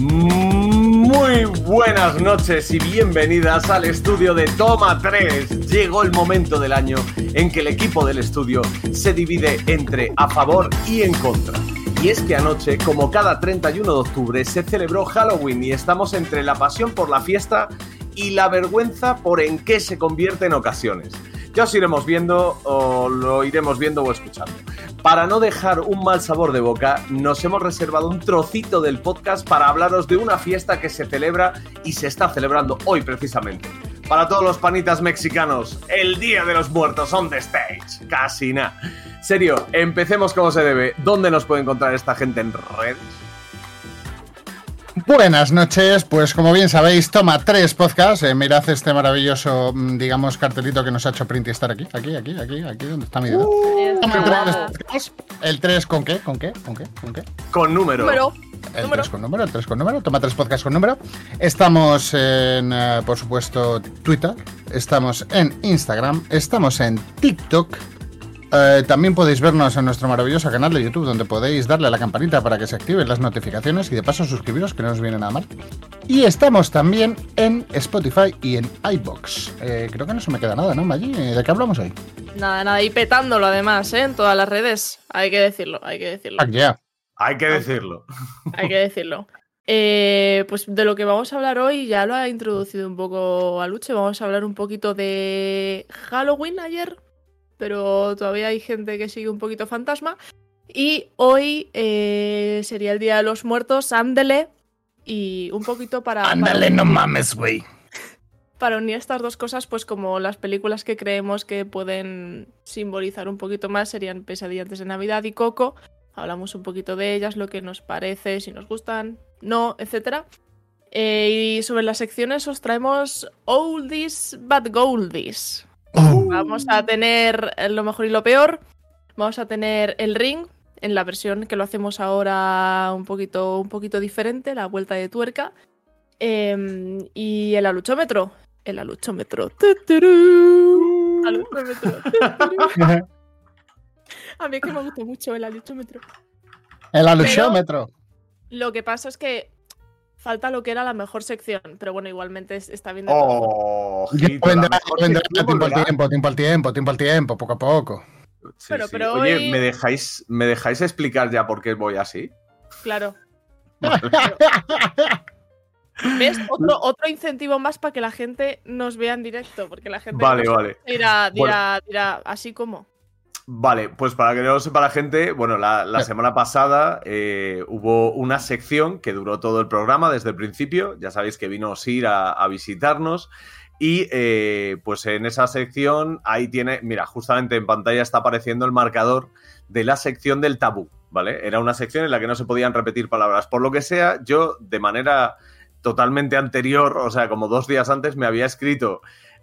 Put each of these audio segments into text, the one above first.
Muy buenas noches y bienvenidas al estudio de Toma 3. Llegó el momento del año en que el equipo del estudio se divide entre a favor y en contra. Y es que anoche, como cada 31 de octubre, se celebró Halloween y estamos entre la pasión por la fiesta y la vergüenza por en qué se convierte en ocasiones. Ya os iremos viendo o lo iremos viendo o escuchando. Para no dejar un mal sabor de boca, nos hemos reservado un trocito del podcast para hablaros de una fiesta que se celebra y se está celebrando hoy precisamente. Para todos los panitas mexicanos, el Día de los Muertos on the. Casi nada. Serio, empecemos como se debe. ¿Dónde nos puede encontrar esta gente en redes? Buenas noches, pues como bien sabéis, toma tres podcasts. Eh, mirad este maravilloso, mm, digamos, cartelito que nos ha hecho Print y estar aquí, aquí, aquí, aquí, aquí, donde está mi dedo. Toma tres podcasts. El 3 con qué, con qué, con qué, con qué. Con número. Número. El Número. 3 con número, el 3 con número. Toma tres podcasts con número. Estamos en, eh, por supuesto, Twitter. Estamos en Instagram. Estamos en TikTok. Eh, también podéis vernos en nuestro maravilloso canal de YouTube, donde podéis darle a la campanita para que se activen las notificaciones y de paso suscribiros, que no os viene nada mal. Y estamos también en Spotify y en iBox. Eh, creo que no se me queda nada, ¿no, Maggi? Eh, ¿De qué hablamos hoy? Nada, nada, y petándolo además, ¿eh? En todas las redes. Hay que decirlo, hay que decirlo. Ah, yeah. Hay que decirlo. Hay que decirlo. Eh, pues de lo que vamos a hablar hoy, ya lo ha introducido un poco Aluche. Vamos a hablar un poquito de Halloween ayer, pero todavía hay gente que sigue un poquito fantasma. Y hoy eh, sería el Día de los Muertos, ándele. Y un poquito para. Ándale, no mames, güey. para unir estas dos cosas, pues como las películas que creemos que pueden simbolizar un poquito más serían Pesadilla antes de Navidad y Coco. Hablamos un poquito de ellas, lo que nos parece, si nos gustan, no, etc. y sobre las secciones os traemos Oldies but Goldies. Vamos a tener lo mejor y lo peor. Vamos a tener el ring en la versión que lo hacemos ahora un poquito, un poquito diferente, la vuelta de tuerca. Em, y el aluchómetro. El aluchómetro. Aluchómetro. A mí es que me gusta mucho el aluchómetro. El alusiómetro. Lo que pasa es que falta lo que era la mejor sección, pero bueno, igualmente es- está bien. de todas formas. Oh, la vendrá, tiempo al tiempo, tiempo al tiempo, tiempo al tiempo, poco a poco. Sí, Pero- sí. pero Oye, hoy- ¿me dejáis, ¿me dejáis explicar ya por qué voy así? Claro. ¿Ves? Otro, otro incentivo más para que la gente nos vea en directo, porque la gente Vale, no vale. dirá, dirá, dirá, así como. Vale, pues para que no lo sepa la gente, bueno, la, la Eh. semana pasada eh, hubo una sección que duró todo el programa desde el principio. Ya sabéis que vino Sir a, a visitarnos. Y eh, pues en esa sección, ahí tiene, mira, justamente en pantalla está apareciendo el marcador de la sección del tabú, ¿vale? Era una sección en la que no se podían repetir palabras. Por lo que sea, yo de manera totalmente anterior, o sea, como dos días antes, me había escrito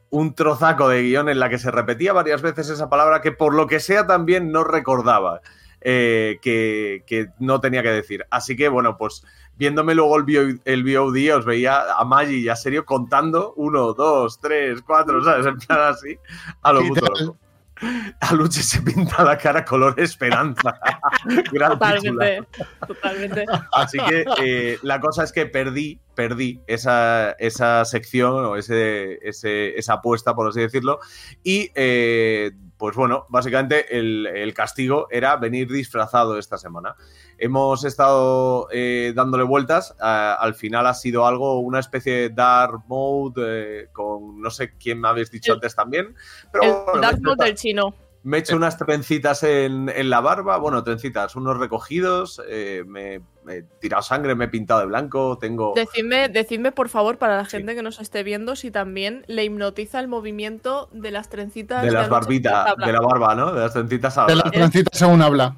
un trozaco de guion en la que se repetía varias veces esa palabra que por lo que sea también no recordaba eh, que, que no tenía que decir. Así que bueno, pues viéndome luego el, el VOD os veía a Maggi y a Serio contando uno, dos, tres, cuatro, ¿sabes? En plan así, a lo puto loco. A Luche se pinta la cara color esperanza. Gran. Totalmente. Totalmente. Así que eh, la cosa es que perdí, perdí esa, esa sección o ese, ese- esa apuesta, por así decirlo. Y eh, pues bueno, básicamente el, el castigo era venir disfrazado esta semana. Hemos estado eh, dándole vueltas. a- al final ha sido algo, una especie de dark mode eh, con no sé quién me habéis dicho El- antes también. Pero El bueno, Dark Mode del chino. Me he hecho unas trencitas en, en la barba, bueno, trencitas, unos recogidos, eh, me, me he tirado sangre, me he pintado de blanco, tengo... Decidme, decidme, por favor, para la Sí. gente que nos esté viendo, si también le hipnotiza el movimiento de las trencitas. De las barbitas, de la barba, ¿no? De las trencitas a De las trencitas según habla.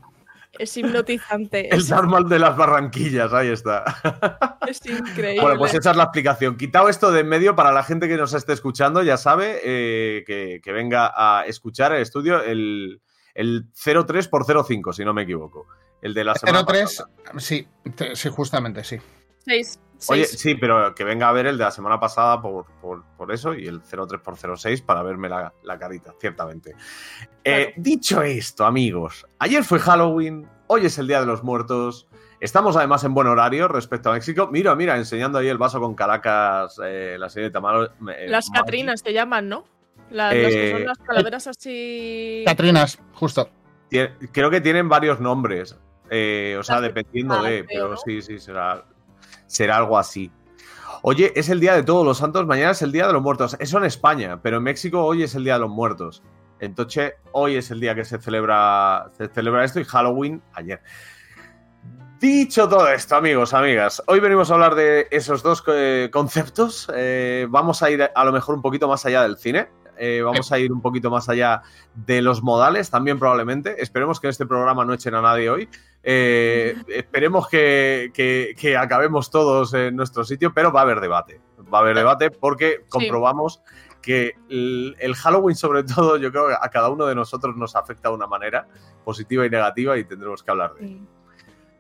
Es hipnotizante. El Es, Darmal de las Barranquillas, ahí está. es increíble. Bueno, pues esa es la explicación. Quitado esto de en medio, para la gente que nos esté escuchando, ya sabe eh, que, que venga a escuchar el estudio el, el 03 por 05, si no me equivoco. El de la semana 03, pasada. sí, sí, justamente, sí. Oye, sí, pero que venga a ver el de la semana pasada por, por, por eso y el 03 por 06 para verme la, la carita, ciertamente. Eh, dicho esto, amigos, ayer fue Halloween Hoy es el Día de los Muertos. Estamos además en buen horario respecto a México. Mira, mira, enseñando ahí el vaso con Caracas, eh, la señorita Malo. eh, Las Catrinas te llaman, ¿no? Las, las que Eh, son las calaveras así. Catrinas, justo. Creo que tienen varios nombres. eh, o sea, Las- dependiendo de. Pero ¿no? sí, sí, será, será algo así. Oye, es el Día de Todos los Santos, mañana es el Día de los Muertos. Eso en España, pero en México hoy es el Día de los Muertos. Entonces, hoy es el día que se celebra, se celebra esto y Halloween ayer. Dicho todo esto, amigos, amigas, hoy venimos a hablar de esos dos eh, conceptos. Eh, vamos a ir a lo mejor un poquito más allá del cine. Eh, vamos a ir un poquito más allá de los modales, también probablemente. Esperemos que en este programa no echen a nadie hoy. Eh, esperemos que, que- que acabemos todos en nuestro sitio, pero va a haber debate. Va a haber debate porque comprobamos que el, el Halloween, sobre todo, yo creo que a cada uno de nosotros nos afecta de una manera positiva y negativa y tendremos que hablar de ello.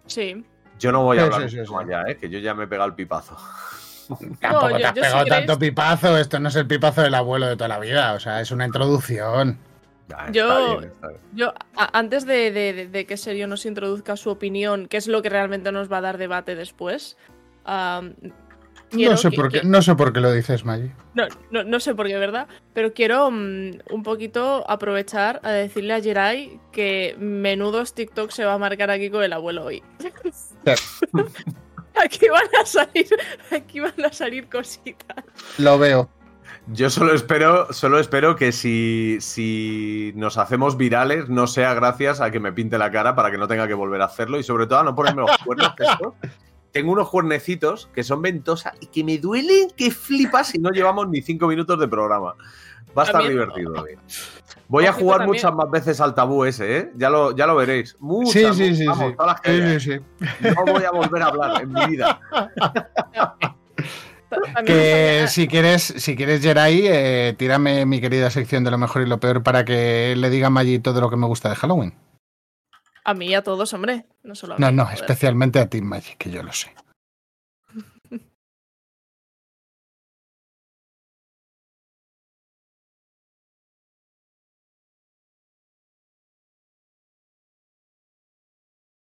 Sí. Yo no voy a Sí, hablar sí, sí, mucho más ya, ¿eh? que yo ya me he pegado el pipazo. Tampoco yo- te has si pegado queréis- tanto pipazo. Esto no es el pipazo del abuelo de toda la vida. O sea, es una introducción. Yo- bien, está bien. Yo, a- antes de, de- de- de que Serio nos introduzca su opinión, que es lo que realmente nos va a dar debate después. No sé, que- por qué, que- no sé por qué lo dices, Maggie. No, no, no sé por qué, ¿verdad? Pero quiero mm, un poquito aprovechar a decirle a Jerai que menudos TikTok se va a marcar aquí con el abuelo hoy. aquí van a salir, aquí van a salir cositas. Lo veo. Yo solo espero, solo espero que si, si nos hacemos virales no sea gracias a que me pinte la cara para que no tenga que volver a hacerlo y sobre todo a no ponerme los cuernos. que estos- Tengo unos cuernecitos que son ventosa y que me duelen que flipas si no llevamos ni cinco minutos de programa. Va a estar También- divertido. eh. Voy a jugar también. muchas más veces al tabú ese, ¿eh? Ya lo, ya lo veréis. Muchas, Sí, sí, sí. vamos, sí. todas las que Sí, haya. sí, sí. No voy a volver a hablar en mi vida. Que si quieres, si quieres, Jerai, eh, tírame mi querida sección de lo mejor y lo peor para que le diga a Maggie todo lo que me gusta de Halloween. A mí y a todos, hombre. No solo a No, mí, no, joder. especialmente a ti, Maggie, que yo lo sé.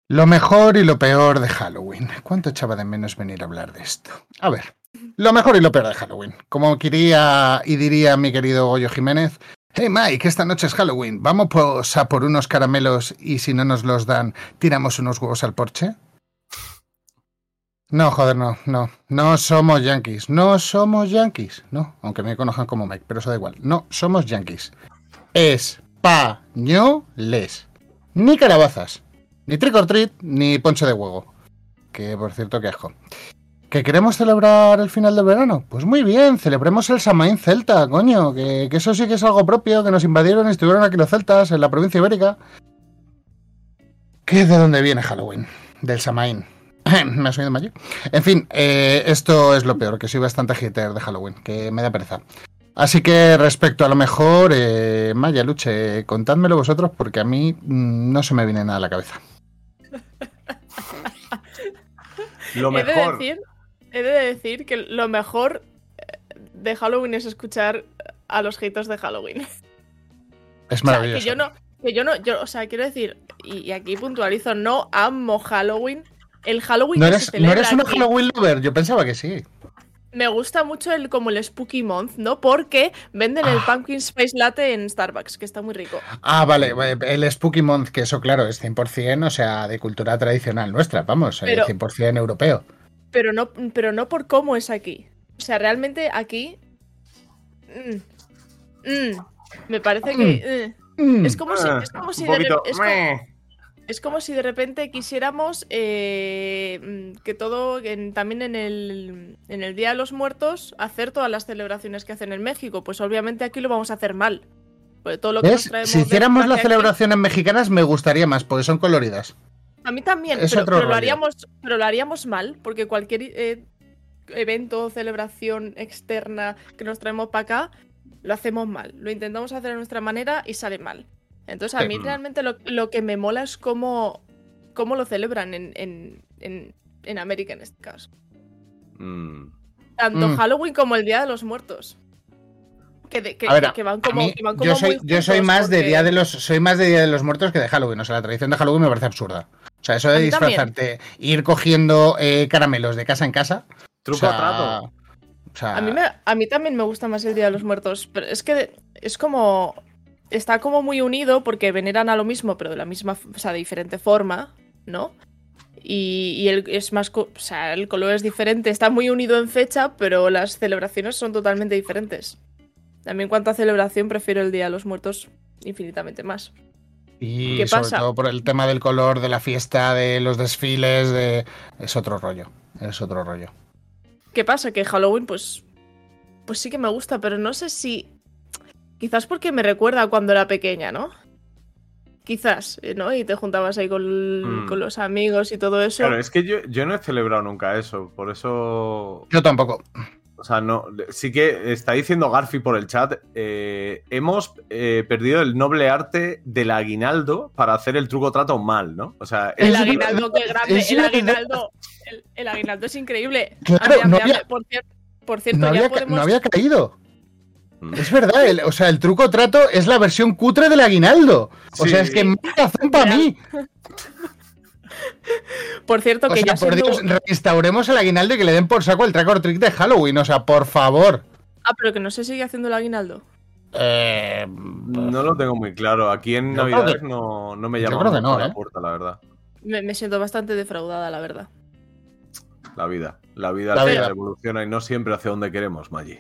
Lo mejor y lo peor de Halloween. ¿Cuánto echaba de menos venir a hablar de esto? A ver, lo mejor y lo peor de Halloween. Como quería y diría mi querido Goyo Jiménez, Hey Mike, esta noche es Halloween. ¿Vamos a por unos caramelos y si no nos los dan, tiramos unos huevos al porche? No, joder, no, no. No somos yankees. No somos yankees. No, aunque me conozcan como Mike, pero eso da igual. No somos yankees. Españoles. Ni calabazas. Ni trick treat, ni ponche de huevo. Que por cierto, qué asco. ¿Que queremos celebrar el final del verano? Pues muy bien, celebremos el Samaín celta, coño. Que, que eso sí que es algo propio, que nos invadieron y estuvieron aquí los celtas en la provincia ibérica. ¿Qué es de dónde viene Halloween? Del Samaín. me ha subido Maggi. En fin, eh, esto es lo peor, que soy bastante hater de Halloween, que me da pereza. Así que respecto a lo mejor, eh, Maya, Luche, contádmelo vosotros porque a mí mm, no se me viene nada a la cabeza. Lo He de, decir, he de decir que lo mejor eh, de Halloween es escuchar a los haters de Halloween. Es O sea, maravilloso. que yo no, que yo no, yo, o sea, quiero decir, y, y aquí puntualizo, no amo Halloween. El Halloween ¿No que eres, se ¿No eres una aquí, Halloween lover? Yo pensaba que sí. Me gusta mucho el como el Spooky Month, ¿no? Porque venden el Ah. Pumpkin Spice Latte en Starbucks, que está muy rico. Ah, vale, el Spooky Month, que eso claro, es 100%, o sea, de cultura tradicional nuestra, vamos, eh, Pero- 100% europeo. Pero no, pero no por cómo es aquí. O sea, realmente aquí. mm, mm, me parece que. eh, Mm. es como si, Ah, es como si un de, poquito. re- es como-. Es como si de repente quisiéramos eh, mm, que todo, en- también en el, en el Día de los Muertos, hacer todas las celebraciones que hacen en México. Pues obviamente aquí lo vamos a hacer mal. Porque todo lo que Si hiciéramos las aquí- celebraciones mexicanas me gustaría más, porque son coloridas. A mí también, Es pero, lo haríamos, pero lo haríamos mal, porque cualquier eh, evento o celebración externa que nos traemos para acá, lo hacemos mal. Lo intentamos hacer a nuestra manera y sale mal. Entonces, a Sí. mí realmente lo, lo que me mola es cómo, cómo lo celebran en, en, en, en América en este caso. Mm. Tanto Mm. Halloween como el Día de los Muertos. Que, de- que, A ver, que van como, mí, que van como yo soy, muy yo soy más de día de los soy más de día de los muertos que de Halloween. O sea, la tradición de Halloween me parece absurda. O sea, eso de disfrazarte, ir cogiendo eh, caramelos de casa en casa. Truco o sea, trato. o sea, A mí, me, a mí también me gusta más el Día de los Muertos, pero es que es como... Está como muy unido porque veneran a lo mismo, pero de la misma, o sea, de diferente forma, ¿no? Y, y el, es más, o sea, el color es diferente, está muy unido en fecha, pero las celebraciones son totalmente diferentes. También en cuanto a celebración, prefiero el Día de los Muertos infinitamente más. y ¿qué sobre pasa? todo por el tema del color, de la fiesta, de los desfiles, de... es otro rollo. Es otro rollo. ¿Qué pasa? Que Halloween, pues. Pues sí que me gusta, pero no sé si. Quizás porque me recuerda a cuando era pequeña, ¿no? Quizás, eh, ¿no? Y te juntabas ahí con, Mm. con los amigos y todo eso. Claro, es que yo, yo no he celebrado nunca eso, por eso. Yo tampoco. O sea, no. Sí que está diciendo Garfi por el chat. eh, hemos eh, perdido el noble arte del aguinaldo para hacer el truco trato mal, ¿no? O sea, El Es aguinaldo, qué grande. es El aguinaldo. El, el aguinaldo es increíble. Claro, no por, cier- por cierto, No ya había, podemos. no había caído. Mm. Es verdad, el- o sea, el truco trato es la versión cutre del aguinaldo. O Sí. sea, es que más razón para mí. Por cierto, O que sea, ya por siendo- Dios, reinstauremos el aguinaldo y que le den por saco el track or trick de Halloween. O sea, por favor. Ah, pero que no se sigue haciendo el aguinaldo. Eh, No lo tengo muy claro. Aquí en que- no, no me yo llama creo que mucho no, la ¿eh? puerta, la verdad. Me, me siento bastante defraudada, la verdad. La vida. La vida, La se vida. evoluciona y no siempre hacia donde queremos, Maggi.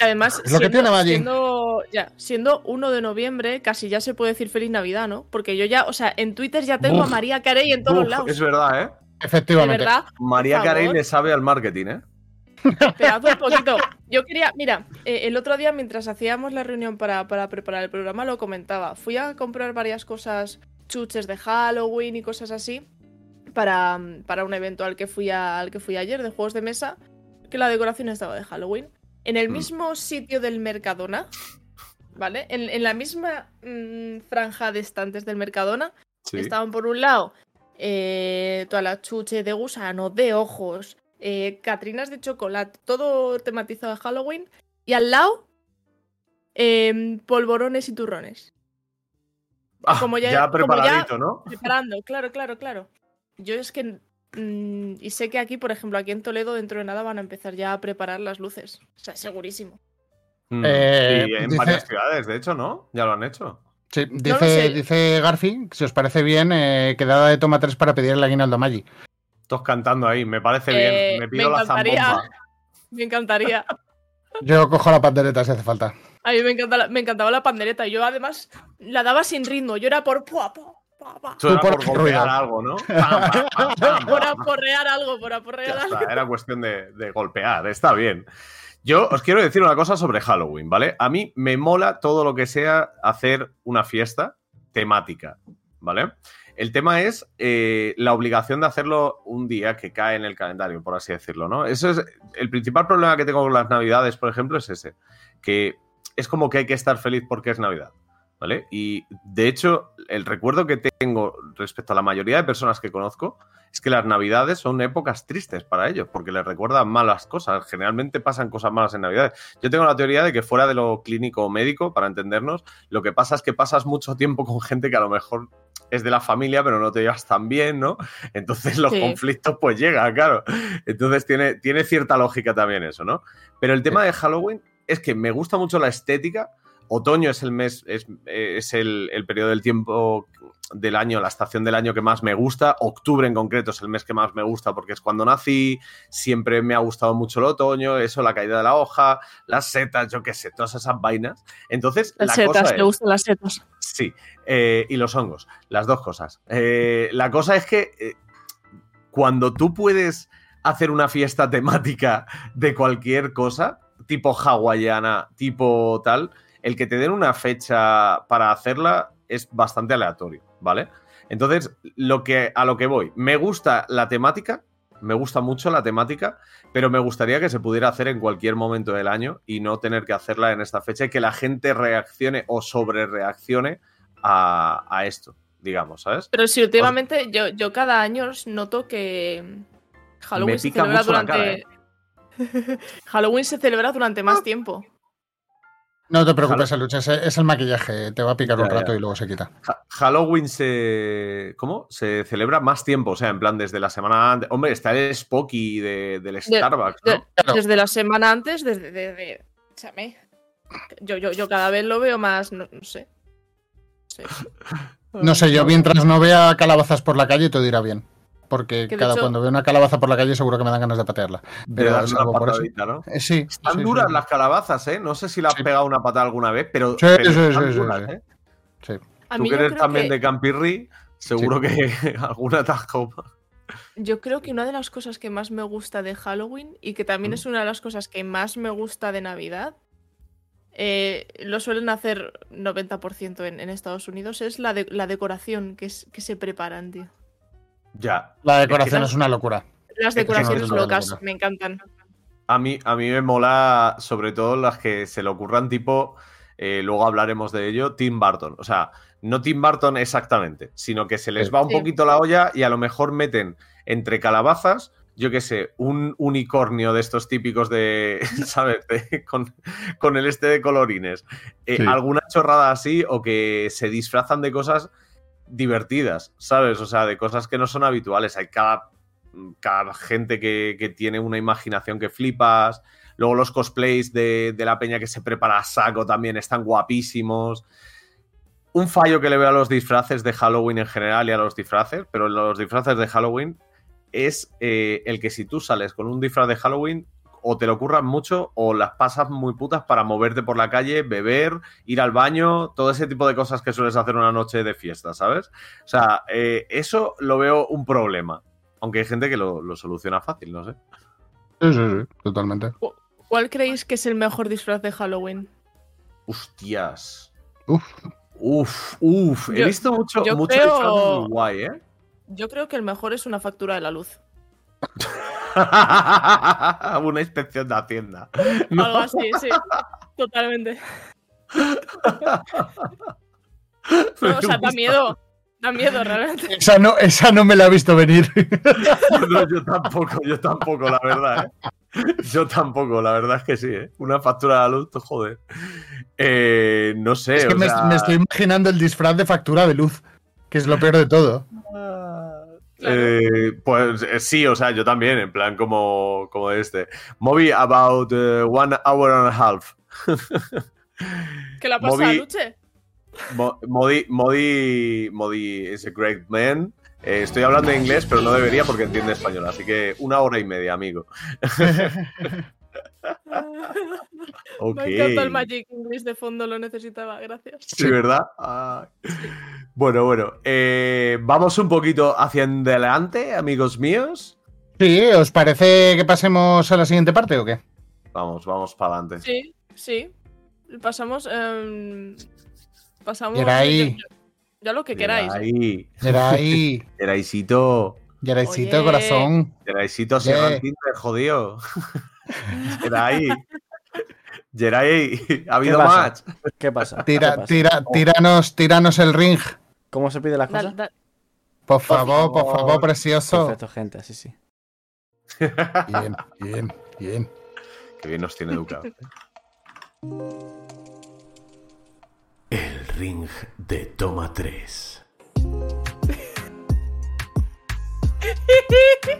Y además, que tiene siendo, ya, siendo 1 de noviembre, casi ya se puede decir feliz Navidad, ¿no? Porque yo ya, o sea, en Twitter ya tengo a. María Carey en todos Uf, lados. es verdad, ¿eh? Efectivamente. verdad, María Carey le sabe al marketing, ¿eh? esperad un poquito. Yo quería, mira, eh, el otro día mientras hacíamos la reunión para, para preparar el programa lo comentaba. Fui a comprar varias cosas, chuches de Halloween y cosas así, para, para un evento al que, fui a- al que fui ayer de juegos de mesa, que la decoración estaba de Halloween. En el Mm. mismo sitio del Mercadona, ¿vale? En, en la misma mm, franja de estantes del Mercadona, Sí. Estaban por un lado eh, toda la chuche de gusano, de ojos, eh, catrinas de chocolate, todo tematizado de Halloween. Y al lado, em, polvorones y turrones. Ah, como ya- ya, como preparadito, ¿no? Preparando, claro, claro, claro. Yo es que. Mm, y sé que aquí, por ejemplo, aquí en Toledo, dentro de nada van a empezar ya a preparar las luces. O sea, segurísimo. Mm, Eh, y en dice- varias ciudades, de hecho, ¿no? Ya lo han hecho. Sí, dice, sé. dice Garfi, si os parece bien, eh, quedada de toma 3 para pedir el aguinaldo a Maggi. Todos cantando ahí, me parece Eh, bien. Me pido me la encantaría. zambomba. Me encantaría. Yo cojo la pandereta si hace falta. A mí me, encanta la- me encantaba la pandereta. Yo además la daba sin ritmo. Yo era por. pua, pua, Tú por golpear algo, ¿no? Pam, pam, pam, pam, Por aporrear algo, por aporrear Ya algo. está, era cuestión de, de golpear, está bien. Yo os quiero decir una cosa sobre Halloween, ¿vale? A mí me mola todo lo que sea hacer una fiesta temática, ¿vale? El tema es eh, la obligación de hacerlo un día que cae en el calendario, por así decirlo, ¿no? Eso es el principal problema que tengo con las navidades, por ejemplo, es ese, que es como que hay que estar feliz porque es Navidad, ¿vale? Y de hecho, el recuerdo que tengo respecto a la mayoría de personas que conozco es que las navidades son épocas tristes para ellos, porque les recuerdan malas cosas. Generalmente pasan cosas malas en navidades. Yo tengo la teoría de que fuera de lo clínico o médico, para entendernos, lo que pasa es que pasas mucho tiempo con gente que a lo mejor es de la familia, pero no te llevas tan bien, ¿no? Entonces los Sí. conflictos pues llegan, claro. Entonces tiene, tiene cierta lógica también eso, ¿no? Pero el tema de Halloween es que me gusta mucho la estética. Otoño es el mes, es, es el, el periodo del tiempo del año, la estación del año que más me gusta. Octubre en concreto es el mes que más me gusta porque es cuando nací. Siempre me ha gustado mucho el otoño, eso, la caída de la hoja, las setas, yo qué sé, todas esas vainas. Entonces, Las la setas, cosa es, gustan las setas. Sí, eh, y los hongos, las dos cosas. Eh, la cosa es que eh, cuando tú puedes hacer una fiesta temática de cualquier cosa, tipo hawaiana, tipo tal, el que te den una fecha para hacerla es bastante aleatorio, ¿vale? Entonces, lo que, a lo que voy, me gusta la temática, me gusta mucho la temática, pero me gustaría que se pudiera hacer en cualquier momento del año y no tener que hacerla en esta fecha y que la gente reaccione o sobre reaccione a, a esto, digamos, ¿sabes? Pero sí, últimamente yo, yo cada año noto que Halloween se celebra durante. cara, ¿eh? Halloween se celebra durante más tiempo. No te preocupes, Lucha, es, es el maquillaje. Te va a picar Ya, un rato ya. y luego se quita. Ha- Halloween se. ¿Cómo? Se celebra más tiempo, o sea, en plan desde la semana antes. Hombre, está el Spocky de- del Starbucks, de- ¿no? Claro. Desde la semana antes, desde. desde- échame. Yo, yo, yo cada vez lo veo más. No, no sé. No sé. No sé, yo mientras no vea calabazas por la calle, todo irá bien. Porque Que de cada hecho- cuando veo una calabaza por la calle, seguro que me dan ganas de patearla. De Pero darle una salvo por eso. patadita, ¿no? Eh, sí. Están sí, duras sí. las calabazas, ¿eh? No sé si le has Sí. pegado una patada alguna vez, pero, Sí, pero sí, están sí, sí, duras, sí. ¿eh? Sí. Tú que eres también que- de Campirri, seguro que alguna comido. Yo creo que una de las cosas que más me gusta de Halloween y que también Mm. es una de las cosas que más me gusta de Navidad, eh, lo suelen hacer 90% en, en Estados Unidos, es la, de- la decoración que, es- que se preparan, tío. Ya. La decoración Es una locura. Las decoraciones locas me encantan. A mí, a mí me mola, sobre todo las que se le ocurran, tipo, eh, luego hablaremos de ello, Tim Burton. O sea, no Tim Burton exactamente, sino que se les Sí. va un Sí. poquito la olla y a lo mejor meten entre calabazas, yo qué sé, un unicornio de estos típicos de, ¿sabes? De- con, con el este de colorines. Eh, Sí. Alguna chorrada así o que se disfrazan de cosas divertidas, ¿sabes? O sea, de cosas que no son habituales. Hay cada, cada gente que, que tiene una imaginación que flipas. Luego los cosplays de, de la peña que se prepara a saco también están guapísimos. Un fallo que le veo a los disfraces de Halloween en general y a los disfraces, pero los disfraces de Halloween es eh, el que si tú sales con un disfraz de Halloween o te lo curran mucho o las pasas muy putas para moverte por la calle, beber, ir al baño, todo ese tipo de cosas que sueles hacer una noche de fiesta, ¿sabes? O sea, eh, eso lo veo un problema. Aunque hay gente que lo, lo soluciona fácil, no sé. Sí, sí, sí, totalmente. ¿Cuál creéis que es el mejor disfraz de Halloween? Hostias. Uf. Uf, uf. He visto mucho, yo mucho creo- disfraz muy guay, ¿eh? Yo creo que el mejor es una factura de la luz. Una inspección de Hacienda. Algo así, sí. Totalmente. No, o sea, da miedo. Da miedo, realmente. Esa no, esa no me la he visto venir. No, yo tampoco, yo tampoco, la verdad. ¿eh? Yo tampoco, la verdad es que sí. ¿eh? Una factura de la luz, joder. Eh, no sé. es que o me, sea, me estoy imaginando el disfraz de factura de luz, que es lo peor de todo. Eh, pues eh, sí, o sea, yo también, en plan como, como este. Movie about eh, one hour and a half. ¿Qué le pasa a Moví- Luche? Mo- Modi, Modi, Modi is a great man. Eh, estoy hablando en inglés, pero no debería porque entiende español. Así que una hora y media, amigo. Ok. Me encanta el Magic English de fondo, lo necesitaba, gracias. Sí, ¿verdad? Ay. Bueno, bueno. eh, vamos un poquito hacia adelante, amigos míos. Sí, ¿os parece que pasemos a la siguiente parte o qué? Vamos, vamos para adelante. Sí, sí. Pasamos. em, pasamos. Geray. Ya, ya lo que queráis. ¿eh? Ahí. Geray, Geraisito. Geraycito, Oye. corazón. Geraisito. Serran Tinder, jodido. Geray. Geray, ha habido pasa? match. ¿Qué pasa? ¿Qué Tira, pasa? tira, tíranos, tíranos el ring. ¿Cómo se pide las cosas? Por favor, por favor. favor, precioso. Perfecto, gente, así sí. Bien, bien, bien. Qué bien nos tiene educado. El ring de toma 3.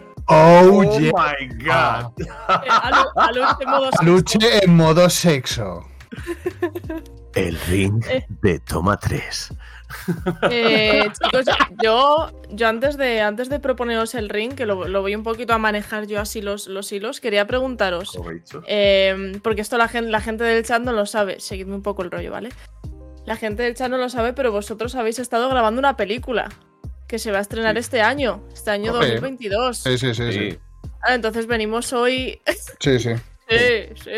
Oh, yeah. my god. eh, a Lu- a Luche en modo sexo. El ring Eh. de toma 3. Eh, chicos, yo, yo antes de antes de proponeros el ring, que lo, lo voy un poquito a manejar yo así los, los hilos, quería preguntaros. eh, porque esto la gente, la gente del chat no lo sabe. Seguidme un poco el rollo, ¿vale? La gente del chat no lo sabe, pero vosotros habéis estado grabando una película que se va a estrenar Sí. este año, este año Joder. 2022. Sí, sí, sí, sí. Sí. Ah, entonces venimos hoy. Sí, sí. sí, sí.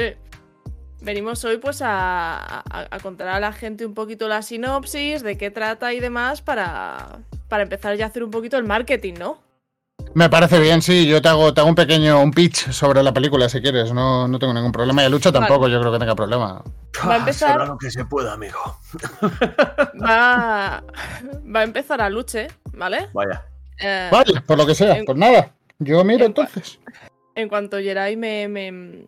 Venimos hoy pues a, a- a contar a la gente un poquito la sinopsis, de qué trata y demás para, para empezar ya a hacer un poquito el marketing, ¿no? Me parece bien, sí. Yo te hago, te hago un pequeño un pitch sobre la película si quieres. No, no tengo ningún problema. Y Lucha Vale. tampoco, yo creo que tenga problema. Va a empezar- Será lo que se pueda, amigo. Va, va a empezar a Luche, ¿vale? Vaya. Eh, Vale, por lo que sea. en- Pues nada. Yo miro en- entonces. En cuanto Jerai me, me,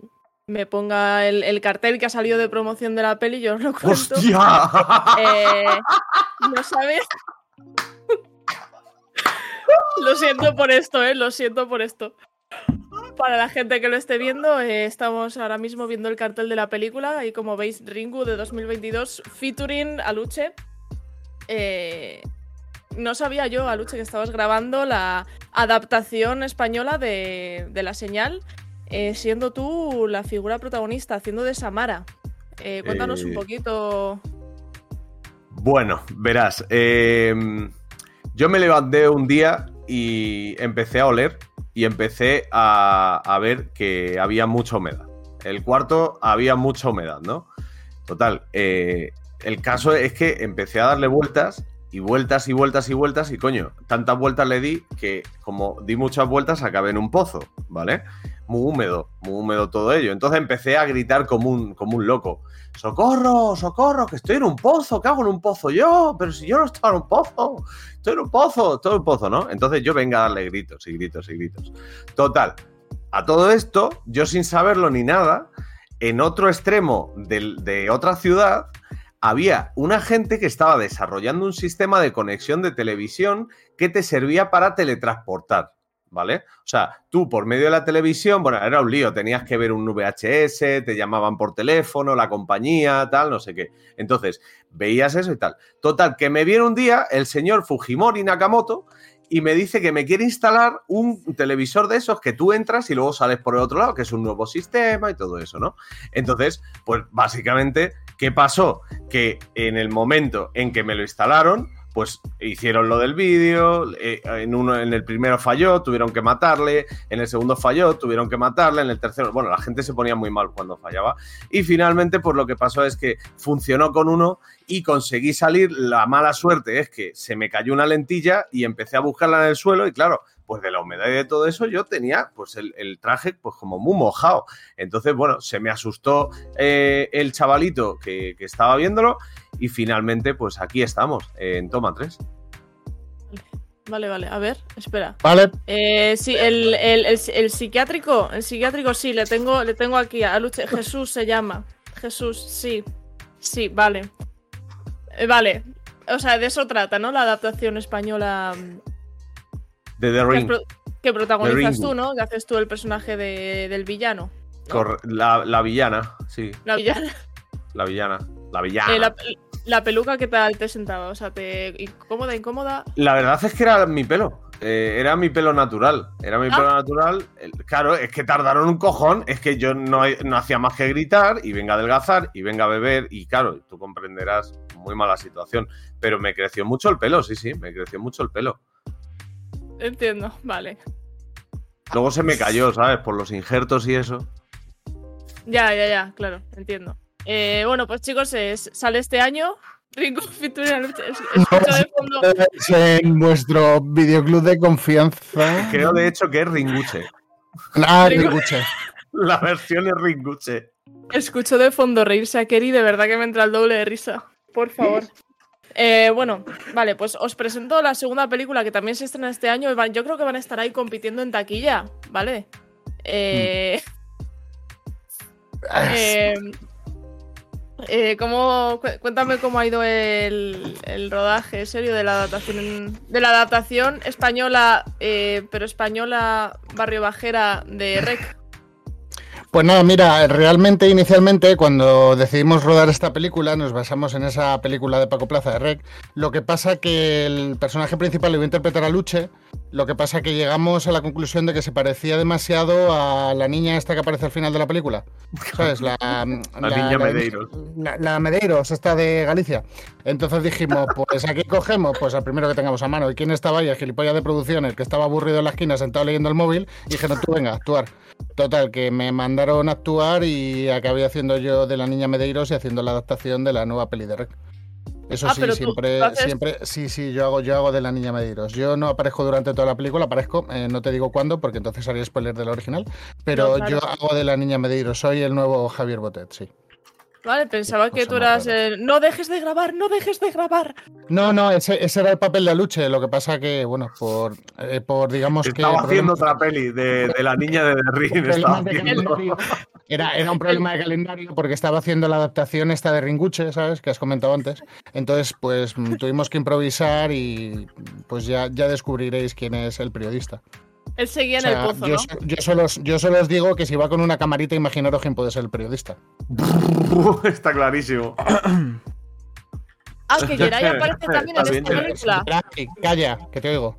me ponga el, el cartel que ha salido de promoción de la peli, yo os lo cuento. ¡Hostia! Eh, no sabes. lo siento por esto, eh, lo siento por esto. Para la gente que lo esté viendo, eh, estamos ahora mismo viendo el cartel de la película y como veis, Ringu de 2022 featuring Aluche. Eh, no sabía yo, Aluche, que estabas grabando la adaptación española de, de La Señal, eh, siendo tú la figura protagonista, haciendo de Samara. Eh, cuéntanos un poquito. Bueno, verás. eh, yo me levanté un día y empecé a oler y empecé a, a ver que había mucha humedad. El cuarto había mucha humedad, ¿no? Total, eh, el caso es que empecé a darle vueltas y vueltas y vueltas y vueltas y coño, tantas vueltas le di que como di muchas vueltas acabé en un pozo, ¿vale? Muy húmedo, muy húmedo todo ello. Entonces empecé a gritar como un, como un loco. ¡Socorro! ¡Socorro! ¡Que estoy en un pozo! ¿Qué hago en un pozo yo? Pero si yo no estaba en un pozo. Estoy en un pozo, estoy en un pozo, ¿no? Entonces yo venga a darle gritos y gritos y gritos. Total. A todo esto, yo sin saberlo ni nada, en otro extremo del- de otra ciudad, había una gente que estaba desarrollando un sistema de conexión de televisión que te servía para teletransportar. ¿Vale? O sea, tú por medio de la televisión, bueno, era un lío, tenías que ver un VHS, te llamaban por teléfono, la compañía, tal, no sé qué. Entonces, veías eso y tal. Total, que me viene un día el señor Fujimori Nakamoto y me dice que me quiere instalar un televisor de esos que tú entras y luego sales por el otro lado, que es un nuevo sistema y todo eso, ¿no? Entonces, pues básicamente, ¿qué pasó? Que en el momento en que me lo instalaron, pues hicieron lo del vídeo, eh, en uno en el primero falló, tuvieron que matarle, en el segundo falló, tuvieron que matarle, en el tercero, bueno, la gente se ponía muy mal cuando fallaba y finalmente pues lo que pasó es que funcionó con uno y conseguí salir, la mala suerte es que se me cayó una lentilla y empecé a buscarla en el suelo y claro, pues de la humedad y de todo eso yo tenía pues el, traje pues como muy mojado. Entonces, bueno, se me asustó eh, el chavalito que estaba viéndolo y finalmente pues aquí estamos, en Toma 3. Vale, vale, a ver, espera. Vale, Eh, sí, el, el- el- el psiquiátrico, el psiquiátrico sí, le tengo, le tengo aquí a Luche. Jesús se llama. Jesús, sí. Sí, vale. Eh, vale. O sea, de eso trata, ¿no? La adaptación española mm, De The que, Ring. protagonizas tú, ¿no? Que haces tú el personaje de- del villano. la, la villana, sí, La villana. la villana. La villana. Eh, la, la peluca, ¿qué tal te sentaba? O sea, te incómoda, incómoda. La verdad es que era mi pelo. Eh, era mi pelo natural. Era mi Ah. pelo natural. Claro, es que tardaron un cojón. Es que yo no, no hacía más que gritar y venga a adelgazar y venga a beber. Y claro, tú comprenderás muy mala situación. Pero me creció mucho el pelo, sí, sí, me creció mucho el pelo. Entiendo, vale. Luego se me cayó, ¿sabes? Por los injertos y eso. Ya, ya, ya, claro, entiendo. Eh, bueno, pues chicos, es- sale este año. Ringo de fondo. es en vuestro videoclub de confianza. Creo de hecho que es Ringuche. Ah, Ringuche. La versión es Ringuche. Escucho de fondo reírse a Kerry, de verdad que me entra el doble de risa. Por favor. Eh, bueno, vale, pues os presento la segunda película que también se estrena este año. Yo creo que van a estar ahí compitiendo en taquilla, ¿vale? Eh, eh, eh, ¿cómo- cu- cuéntame cómo ha ido el, el rodaje serio de la adaptación de la adaptación española, eh, pero española barrio bajera de Rec. Pues nada, mira, realmente inicialmente cuando decidimos rodar esta película nos basamos en esa película de Paco Plaza de Rec. Lo que pasa que el personaje principal lo iba a interpretar a Luche, lo que pasa que llegamos a la conclusión de que se parecía demasiado a la niña esta que aparece al final de la película. ¿Sabes? La, la, niña Medeiros. La, la Medeiros, esta de Galicia. Entonces dijimos, pues aquí cogemos pues al primero que tengamos a mano. ¿Y quién estaba ahí? El gilipollas de producción, el que estaba aburrido en la esquina sentado leyendo el móvil. Y dijeron, tú venga, actuar. Total, que me mandaron a actuar y acabé haciendo yo de la niña Medeiros y haciendo la adaptación de la nueva peli de Rec. Eso Ah, sí, siempre, haces- siempre, sí, sí, yo hago, yo hago de la niña Medeiros. Yo no aparezco durante toda la película, aparezco, eh, no te digo cuándo, porque entonces haría spoiler del original, pero No, claro. yo hago de la niña Medeiros, soy el nuevo Javier Botet, sí. Vale, pensaba que tú eras el. No dejes de grabar, no dejes de grabar. No, no, ese, ese era el papel de Aluche. Lo que pasa que, bueno, por, eh, por digamos que. Estaba haciendo otra peli de, de la niña de Ring. Estaba haciendo. Era, era un problema de calendario porque estaba haciendo la adaptación esta de Ringuche, ¿sabes? Que has comentado antes. Entonces, pues mm, tuvimos que improvisar y pues ya, ya descubriréis quién es el periodista. Él seguía O sea, en el pozo, yo, ¿no? yo solo, os- yo solo os digo que si va con una camarita, imaginaros quién puede ser el periodista. Está clarísimo. Ah, que Jerai aparece también en esta película. Geray, Calla, que te oigo.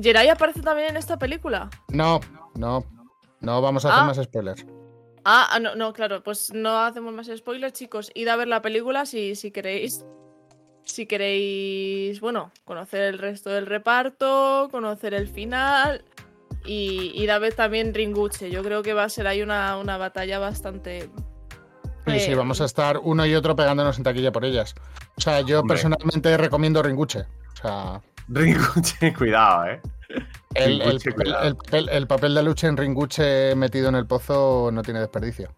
Jerai aparece también en esta película. No, no, no vamos a hacer Ah. más spoilers. Ah, ah, no, no, claro, pues no hacemos más spoilers, chicos. Id a ver la película si, si queréis. Si queréis, bueno, conocer el resto del reparto, conocer el final. Y id a ver también Ringuche. Yo creo que va a ser ahí una, una batalla bastante. Sí, sí, eh, vamos a estar uno y otro pegándonos en taquilla por ellas. O sea, yo Hombre. personalmente recomiendo Ringuche. O sea, Ringuche, cuidado, eh. el, el el papel- el papel de lucha en Ringuche metido en el pozo no tiene desperdicio.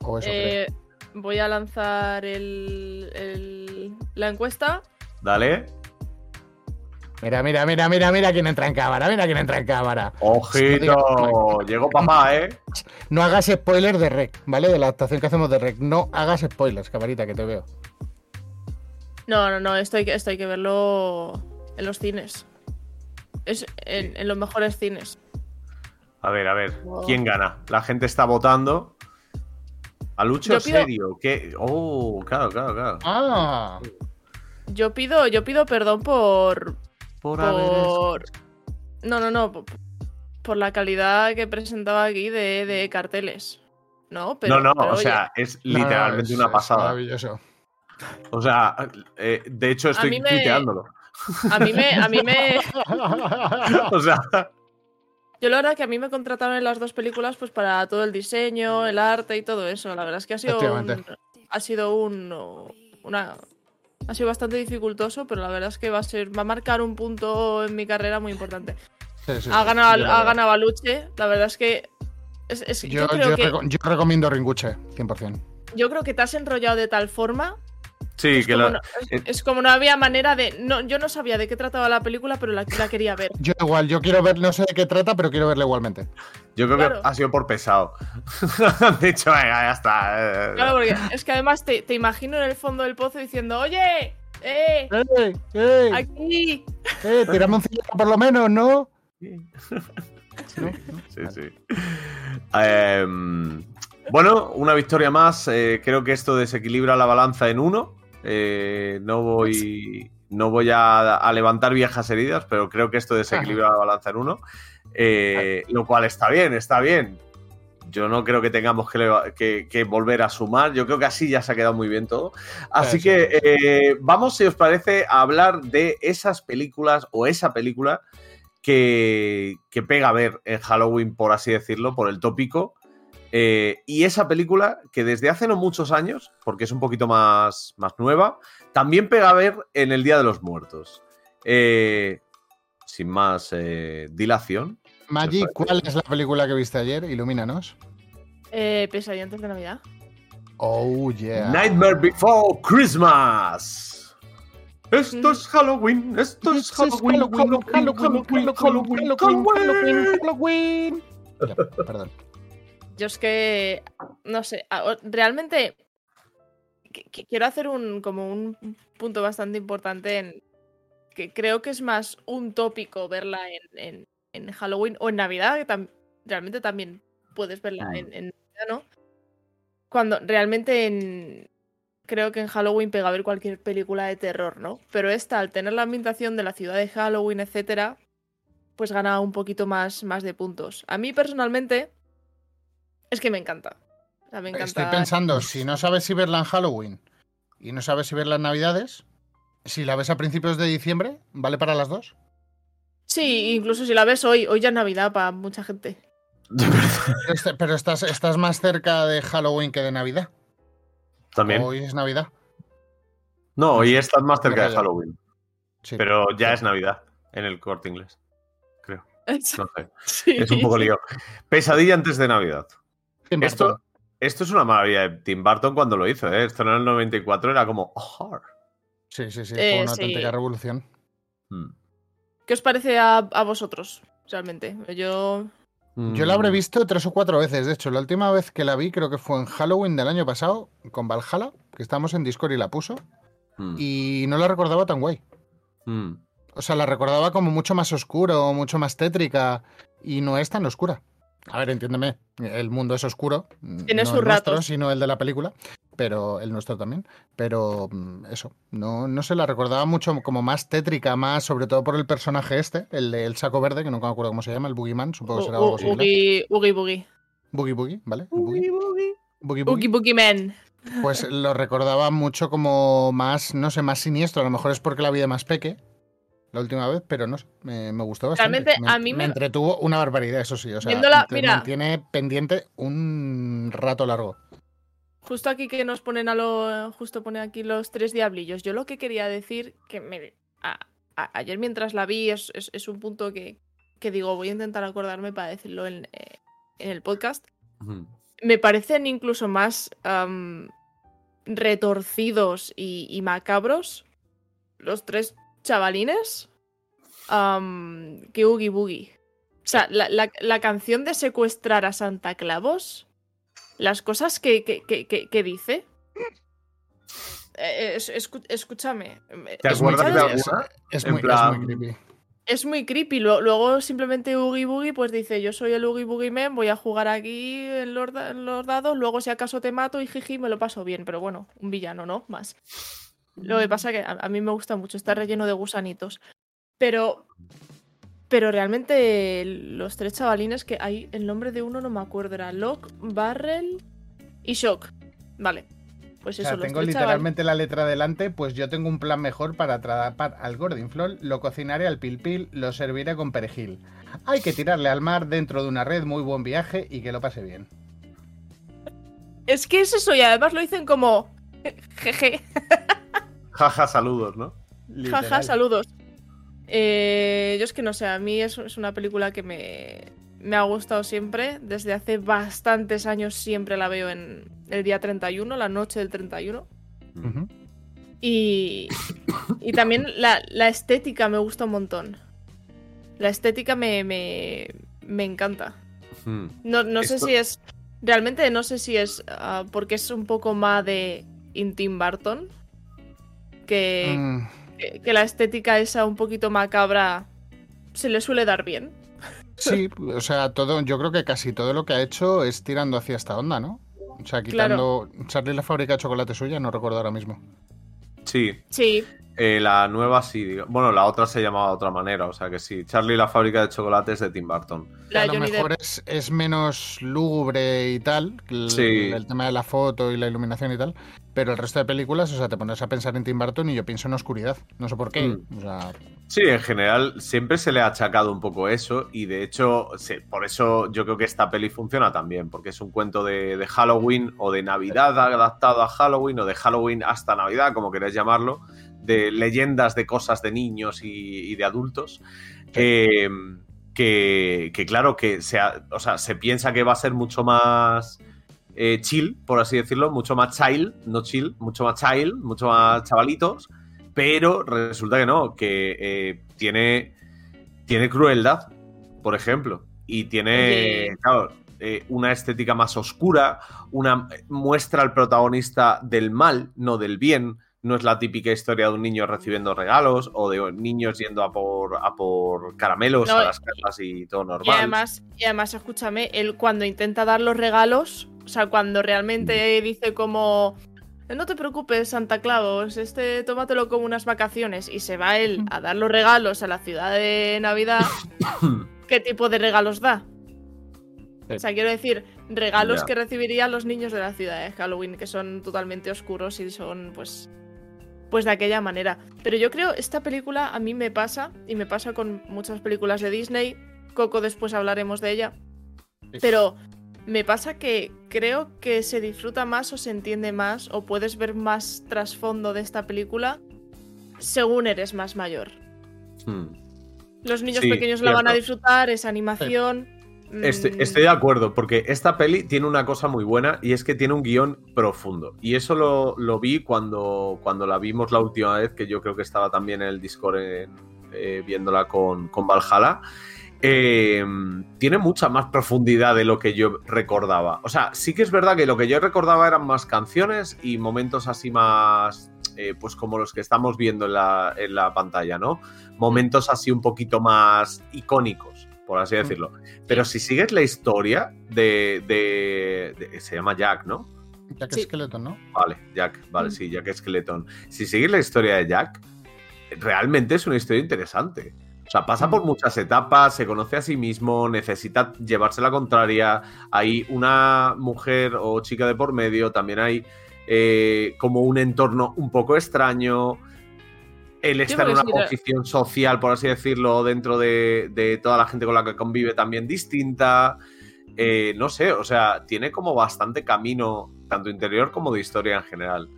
O eso eh, voy a lanzar el, el- la encuesta. Dale. Mira, mira, mira, mira, mira quién entra en cámara, mira quién entra en cámara. Ojito. Llegó papá, eh. No hagas spoilers de Rec, ¿vale? De la adaptación que hacemos de Rec. No hagas spoilers, camarita, que te veo. No, no, no, esto hay, que, esto hay que verlo en los cines. Es en, en los mejores cines. A ver, a ver. Wow. ¿Quién gana? La gente está votando. ¿A Lucho pido- serio? ¿Qué? Oh, claro, claro, claro. Ah, Yo pido, yo pido perdón por. Por. No, no, no. Por, por la calidad que presentaba aquí de, de carteles. No, pero. no, no, pero o oye, sea, es no, literalmente es- una es pasada. maravilloso. O sea, eh, de hecho estoy tuiteándolo. a mí me. A mí me. O sea, Yo la verdad que a mí me contrataron en las dos películas pues para todo el diseño, el arte y todo eso. La verdad es que ha sido un, ha sido un una ha sido bastante dificultoso, pero la verdad es que va a ser va a marcar un punto en mi carrera muy importante. Sí, sí, Ha sí, ganado lo ha ganado a Luche, la verdad es que es- es- yo, Yo, creo yo que reco- yo recomiendo Ringuche, 100%. yo creo que te has enrollado de tal forma sí, es que como, lo- no, es, eh. es como no había manera de no yo no sabía de qué trataba la película, pero la, la quería ver. Yo igual, yo quiero ver, no sé de qué trata, pero quiero verla igualmente. yo creo claro. que ha sido por pesado. Han dicho, venga, ya está. eh, Claro, porque es que además te, te imagino en el fondo del pozo diciendo, "Oye, eh, ¡Ey! ¡Ey! aquí ¡Eh! Tirame un cigarro por lo menos, ¿no? Sí, sí. Em, bueno, una victoria más. eh, creo que esto desequilibra la balanza en uno. Eh, no voy, no voy a, a levantar viejas heridas, pero creo que esto desequilibra la balanza en uno. Eh, lo cual está bien, está bien. Yo no creo que tengamos que, leva- que- que volver a sumar. Yo creo que así ya se ha quedado muy bien todo. Así Sí, que eh, vamos, si os parece, a hablar de esas películas o esa película que, que pega a ver en Halloween, por así decirlo, por el tópico. Eh, y esa película que desde hace no muchos años, porque es un poquito más, más nueva, también pega a ver en el Día de los Muertos. Eh, sin más eh, dilación. Maggi, ¿cuál es la película que viste ayer? Ilumínanos. eh, pesadilla antes de Navidad. Oh, yeah. Nightmare Before Christmas. Esto es Halloween, esto es Halloween, Halloween, Halloween, Halloween, Halloween, Halloween. Halloween. Ya, perdón. Yo es que no sé, realmente quiero hacer un como un punto bastante importante en que creo que es más un tópico verla en, en- en Halloween o en Navidad, que tam- realmente también puedes verla en, en Navidad, ¿no? Cuando realmente en creo que en Halloween pega a ver cualquier película de terror, ¿no? Pero esta, al tener la ambientación de la ciudad de Halloween, etcétera, pues gana un poquito más, más de puntos. A mí personalmente es que me encanta. O sea, me encanta. Estoy pensando, si no sabes si verla en Halloween y no sabes si verla en Navidades, si la ves a principios de diciembre, ¿vale para las dos? Sí, incluso si la ves hoy, hoy ya es Navidad para mucha gente. Pero, este- pero estás, estás más cerca de Halloween que de Navidad. También. Hoy es Navidad. No, hoy estás más cerca de. Halloween. Sí. Pero ya es Navidad en el corte inglés. No sé. Sí, Es un poco lío. Pesadilla antes de Navidad. 100%. Esto, Esto es una maravilla de Tim Burton cuando lo hizo, ¿eh? Esto en el 94 era como. "Oh, Sí, sí, sí, Eh, fue una sí. auténtica revolución. hmm, ¿Qué os parece a, a vosotros, realmente? Yo. Yo la habré mm, visto tres o cuatro veces, de hecho. La última vez que la vi creo que fue en Halloween del año pasado, con Valhalla, que estábamos en Discord y la puso, mm, y no la recordaba tan guay. mm. O sea, la recordaba como mucho más oscuro, mucho más tétrica, y no es tan oscura. A ver, entiéndeme, el mundo es oscuro. Tiene no sus el nuestro, sino el de la película, pero el nuestro también. Pero mm, eso, no, no se la recordaba mucho como más tétrica, más sobre todo por el personaje este, el del saco verde, que nunca me acuerdo cómo se llama, el Boogeyman, supongo que será algo similar. Oogie Oogie Boogie. Boogie Boogie, ¿vale? Boogie. Boogie Boogie. Oogie Boogie Man. Pues lo recordaba mucho como más, no sé, más siniestro. A lo mejor es porque la vi de más peque la última vez, pero no sé, me, me gustó bastante. Realmente, me, a mí me- entretuvo una barbaridad, eso sí. O sea, Viéndola- te mira. mantiene pendiente un rato largo. Justo aquí que nos ponen a lo. Justo pone aquí los tres diablillos. Yo lo que quería decir, que me. a- a- ayer mientras la vi, es, es- es un punto que, que digo, voy a intentar acordarme para decirlo en, eh, en el podcast. Me parecen incluso más retorcidos y, y macabros los tres chavalines am, que Oogie Boogie. O sea, la, la- la canción de secuestrar a Santa Clavos, las cosas que, que- que- que- que dice. Eh, es- escu- escúchame. ¿Te Es muy acuerdas de alguna? Es En muy, es plan- muy creepy. Es muy creepy. Luego simplemente Oogie Boogie pues dice, yo soy el Oogie Boogie Man, voy a jugar aquí en los, en los dados, luego si acaso te mato y jiji me lo paso bien. Pero bueno, un villano, ¿no? Más. Lo que pasa que a, a mí me gusta mucho, está relleno de gusanitos. Pero... Pero realmente los tres chavalines que hay, el nombre de uno no me acuerdo, era Locke, Barrel y Shock. Vale. Pues O eso, sea, los tengo tres literalmente la letra delante, pues yo tengo un plan mejor para atrapar al Gordinflón, lo cocinaré al pilpil, lo serviré con perejil. Hay que tirarle al mar dentro de una red, muy buen viaje y que lo pase bien. Es que es eso, y además lo dicen como... Jeje. Jaja, saludos, ¿no? Jaja, saludos. Eh, yo es que no sé, a mí es, es una película que me, me ha gustado siempre. Desde hace bastantes años siempre la veo en el día 31, la noche del 31. Ujú. Y, y también la, la estética me gusta un montón. La estética me, me, me encanta. Mm. No, no sé si es. Realmente no sé si es ah, porque es un poco más de in Tim Burton. Que, Mm, que, que la estética esa un poquito macabra se le suele dar bien. Sí, o sea, todo, yo creo que casi todo lo que ha hecho es tirando hacia esta onda, ¿no? O sea, quitando Charlie la fábrica de chocolate suya, no recuerdo ahora mismo. Sí, Sí, eh, la nueva sí. digo. Bueno, la otra se llamaba de otra manera, o sea que sí. Charlie y la fábrica de chocolates de Tim Burton. la a lo Johnny mejor es, es menos lúgubre y tal, el, Sí. el tema de la foto y la iluminación y tal, pero el resto de películas, o sea, te pones a pensar en Tim Burton y yo pienso en oscuridad, no sé por qué. Mm. O sea, Sí, en general siempre se le ha achacado un poco eso y de hecho se- por eso yo creo que esta peli funciona también, porque es un cuento de, de Halloween o de Navidad adaptado a Halloween o de Halloween hasta Navidad, como queráis llamarlo, de leyendas de cosas de niños y, y de adultos. eh, que, que claro, que se, o sea, se piensa que va a ser mucho más eh, chill, por así decirlo, mucho más child, no chill, mucho más child, mucho más chavalitos, pero resulta que no, que eh, tiene, tiene crueldad, por ejemplo, y tiene, Oye. claro, eh, una estética más oscura, una muestra al protagonista del mal, no del bien. No es la típica historia de un niño recibiendo regalos o de niños yendo a por, a por caramelos No, a las casas y todo Y normal. además, y además, escúchame, él cuando intenta dar los regalos, o sea, cuando realmente dice como. No te preocupes, Santa Claus, este tómatelo como unas vacaciones. Y se va él a dar los regalos a la ciudad de Navidad. ¿Qué tipo de regalos da? O sea, quiero decir, regalos que recibirían los niños de la ciudad de Halloween, que son totalmente oscuros y son, pues. Pues de aquella manera. Pero yo creo, esta película a mí me pasa, y me pasa con muchas películas de Disney. Coco, después hablaremos de ella. Pero me pasa que creo que se disfruta más o se entiende más o puedes ver más trasfondo de esta película según eres más mayor. Hmm. Los niños Sí, pequeños la van a disfrutar, esa animación. Estoy, mm, estoy de acuerdo, porque esta peli tiene una cosa muy buena y es que tiene un guion profundo. Y eso lo, lo vi cuando, cuando la vimos la última vez, que yo creo que estaba también en el Discord en- eh, viéndola con, con Valhalla. Eh, tiene mucha más profundidad de lo que yo recordaba. O sea, sí que es verdad que lo que yo recordaba eran más canciones y momentos así más, eh, pues como los que estamos viendo en la, en la pantalla, ¿no? Momentos así un poquito más icónicos, por así decirlo. Pero si sigues la historia de, de- de- se llama Jack, ¿no? Jack Sí. Skeleton, ¿no? Vale, Jack, vale, Mm. sí, Jack Skeleton. Si sigues la historia de Jack, realmente es una historia interesante. O sea, pasa por muchas etapas, se conoce a sí mismo, necesita llevarse la contraria. Hay una mujer o chica de por medio, también hay eh, como un entorno un poco extraño. Él está en porque una posición social, por así decirlo, dentro de, de toda la gente con la que convive también distinta. Eh, no sé, o sea, tiene como bastante camino, tanto interior como de historia en general.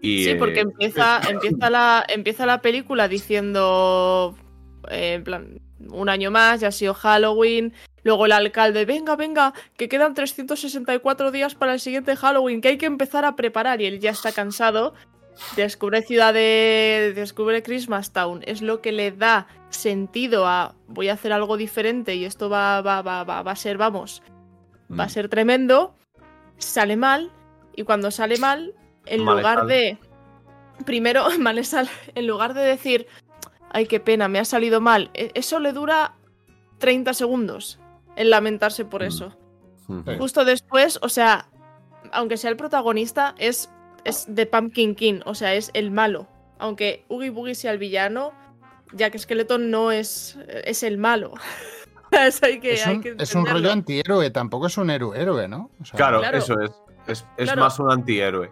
Y, Sí, porque eh, empieza, empieza, la, empieza la película diciendo, eh, en plan, un año más, ya ha sido Halloween. Luego el alcalde, venga, venga, que quedan 364 días para el siguiente Halloween, que hay que empezar a preparar. Y él ya está cansado. Descubre Ciudad de. Descubre Christmas Town. Es lo que le da sentido a voy a hacer algo diferente y esto va, va, va, va, va a ser, vamos, va a mm, ser tremendo. Sale mal. Y cuando sale mal, en Mal lugar sal. de. Primero, mal sal. En lugar de decir, ay, qué pena, me ha salido mal. e- Eso le dura 30 segundos. El lamentarse por Mm. eso. Justo después, o sea, aunque sea el protagonista, es, es The Pumpkin King, o sea, es el malo. Aunque Oogie Boogie sea el villano, Jack Skeleton no es, es el malo. Eso hay que, Es hay un, que es un rollo antihéroe, tampoco es un héroe, héroe, ¿no? O sea, Claro, Claro. eso es. Es, es Claro. más un antihéroe.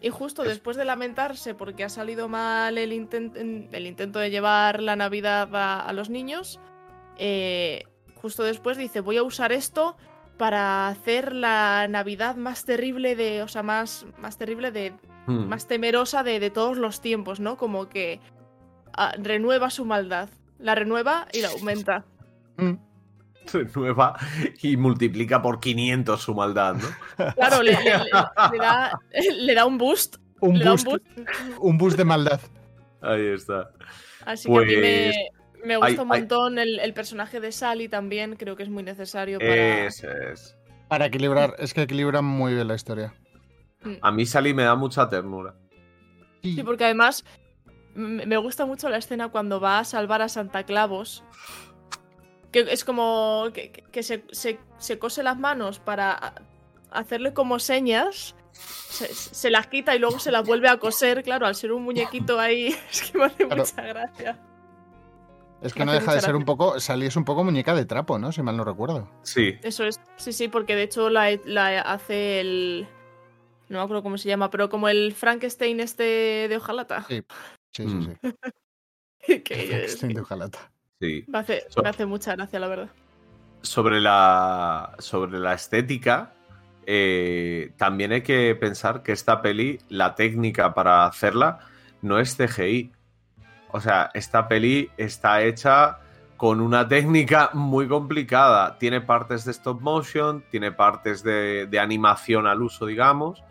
Y justo Es- después de lamentarse porque ha salido mal el, inten- el intento de llevar la Navidad a, a los niños, eh, justo después dice, voy a usar esto para hacer la Navidad más terrible de, o sea, más, más terrible de, Mm. más temerosa de, de todos los tiempos, ¿no? Como que ah, renueva su maldad. La renueva y la aumenta. mm, Renueva y multiplica por 500 su maldad, ¿no? Claro, le, le- le- le da, le da un boost. un, le da un boost, boost. un boost de maldad. Ahí está. Así que a mí me, Pues, me gusta hay- un hay- montón el, el personaje de Sally también. Creo que es muy necesario para. Es. Para equilibrar, es que equilibran muy bien la historia. A mí Sally me da mucha ternura. Y- Sí, porque además me gusta mucho la escena cuando va a salvar a Santa Clavos. Que es como que, se, se- se cose las manos para hacerle como señas. Se, se las quita y luego se las vuelve a coser. Claro, al ser un muñequito ahí, es que me hace Claro. mucha gracia. Es que no deja de ser un poco. Sally es un poco muñeca de trapo, ¿no? Si mal no recuerdo. Sí. Eso es, sí, sí, porque de hecho la, la hace el. No me acuerdo cómo se llama, pero como el Frankenstein este de hojalata. Sí, sí, Mm. sí. que es- Frankenstein de hojalata. Sí. me, hace, So- me hace mucha gracia, la verdad. Sobre la, sobre la estética, eh, también hay que pensar que esta peli, la técnica para hacerla, no es CGI. O sea, esta peli está hecha con una técnica muy complicada. Tiene partes de stop motion, tiene partes de, de animación al uso, digamos,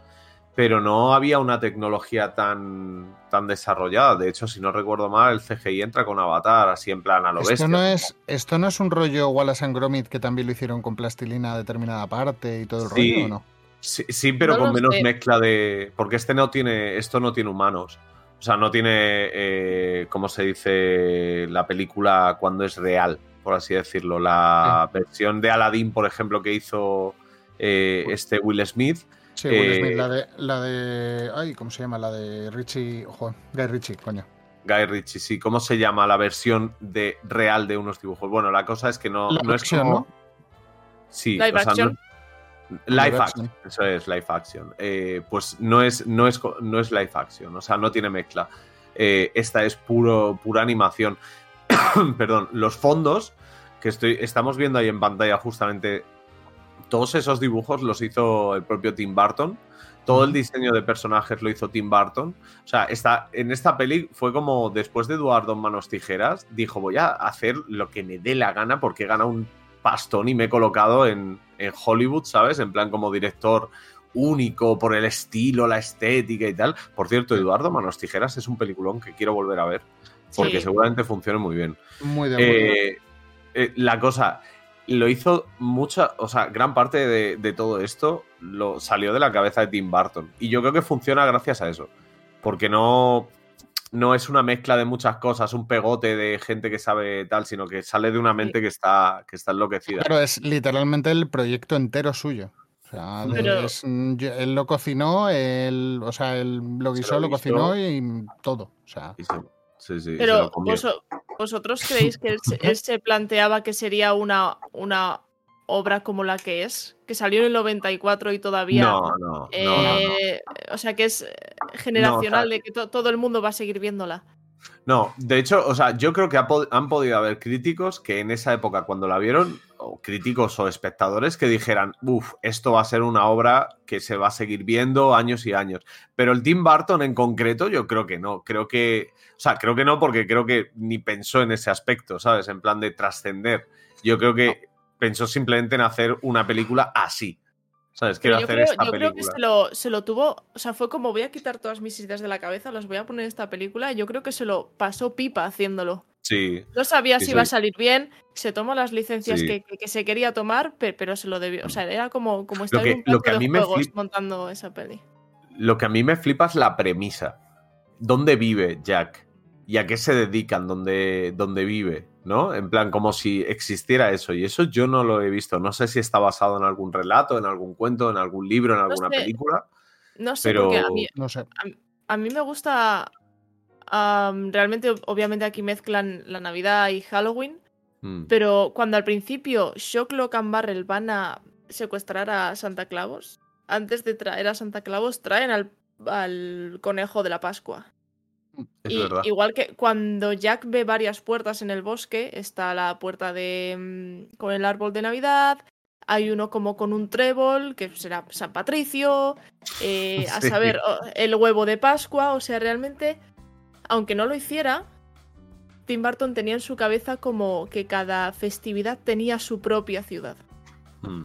pero no había una tecnología tan, tan desarrollada. De hecho, si no recuerdo mal, el CGI entra con Avatar, así en plan a lo Esto bestia. no, es, esto no es un rollo Wallace and Gromit que también lo hicieron con plastilina a determinada parte y todo el Sí. rollo, ¿o no? Sí, sí, pero No con menos sé. mezcla de. Porque este no tiene. Esto no tiene humanos. O sea, no tiene. Eh, ¿Cómo se dice? La película cuando es real, por así decirlo. La versión de Aladdin, por ejemplo, que hizo eh, este Will Smith. Sí, Will Eh, Smith, la de, la de. Ay, ¿cómo se llama? La de Richie. Ojo, Guy Richie, coño. Guy Ritchie, sí. ¿Cómo se llama la versión de real de unos dibujos? Bueno, la cosa es que no, La no es como. ¿no? Sí, o sea, no-. Live action, eso es live action. Eh, pues no es, no, es, no es live action, o sea, no tiene mezcla. Eh, esta es puro, pura animación. Perdón, los fondos que estoy, estamos viendo ahí en pantalla justamente, todos esos dibujos los hizo el propio Tim Burton. Todo el diseño de personajes lo hizo Tim Burton. O sea, esta, en esta peli fue como después de Eduardo en Manos Tijeras, dijo voy a hacer lo que me dé la gana porque gana un pastón y me he colocado en, en Hollywood, ¿sabes? En plan como director único por el estilo, la estética y tal. Por cierto, Eduardo Manos Tijeras es un peliculón que quiero volver a ver porque Sí. seguramente funcione muy bien. Muy de. Eh, eh, la cosa, lo hizo mucha, o sea, gran parte de, de todo esto lo salió de la cabeza de Tim Burton. Y yo creo que funciona gracias a eso. Porque no, no es una mezcla de muchas cosas, un pegote de gente que sabe tal, sino que sale de una mente que está, que está enloquecida. Claro, es literalmente el proyecto entero suyo. O sea, Pero- es- mm, él lo cocinó, él, o sea, él lo guisó, lo cocinó y todo. O sea, Y se- sí, sí, Pero vos- vosotros creéis que él se, él se planteaba que sería una, una obra como la que es, que salió en el 94 y todavía... No, no, no, no, no. eh, O sea, que es generacional, No, o sea- de que to- todo el mundo va a seguir viéndola. No, de hecho, o sea, yo creo que ha pod- han podido haber críticos que en esa época, cuando la vieron, o críticos o espectadores que dijeran, uff, esto va a ser una obra que se va a seguir viendo años y años. Pero el Tim Burton en concreto, yo creo que no. Creo que, o sea, creo que no porque creo que ni pensó en ese aspecto, ¿sabes? En plan de trascender. Yo creo que pensó simplemente en hacer una película así. ¿Sabes? Quiero Pero yo hacer creo, esta yo creo que se lo, se lo tuvo, o sea, fue como voy a quitar todas mis ideas de la cabeza, las voy a poner en esta película. y Yo creo que se lo pasó pipa haciéndolo. Sí, No sabía Sí, si iba a salir bien, se tomó las licencias Sí. que, que- que se quería tomar, pe- pero, se lo debió. O sea, era como, como estar que- en un lo que a mí me juegos flip- montando esa peli. Lo que a mí me flipa es la premisa. ¿Dónde vive Jack? ¿Y a qué se dedican donde, donde vive? ¿No? En plan, como si existiera eso. Y eso yo no lo he visto. No sé si está basado en algún relato, en algún cuento, en algún libro, en alguna sé. película. No sé, Pero- porque a mí, no sé. a mí me gusta. realmente, ob- obviamente, aquí mezclan la Navidad y Halloween. Mm. Pero cuando al principio Shocklock and Barrel van a secuestrar a Santa Claus, antes de traer a Santa Claus, traen al, al conejo de la Pascua. Es y verdad. igual que cuando Jack ve varias puertas en el bosque, está la puerta de mm, con el árbol de Navidad, hay uno como con un trébol, que será San Patricio, eh, a Sí. saber, el huevo de Pascua, o sea, realmente, aunque no lo hiciera, Tim Burton tenía en su cabeza como que cada festividad tenía su propia ciudad. Mm.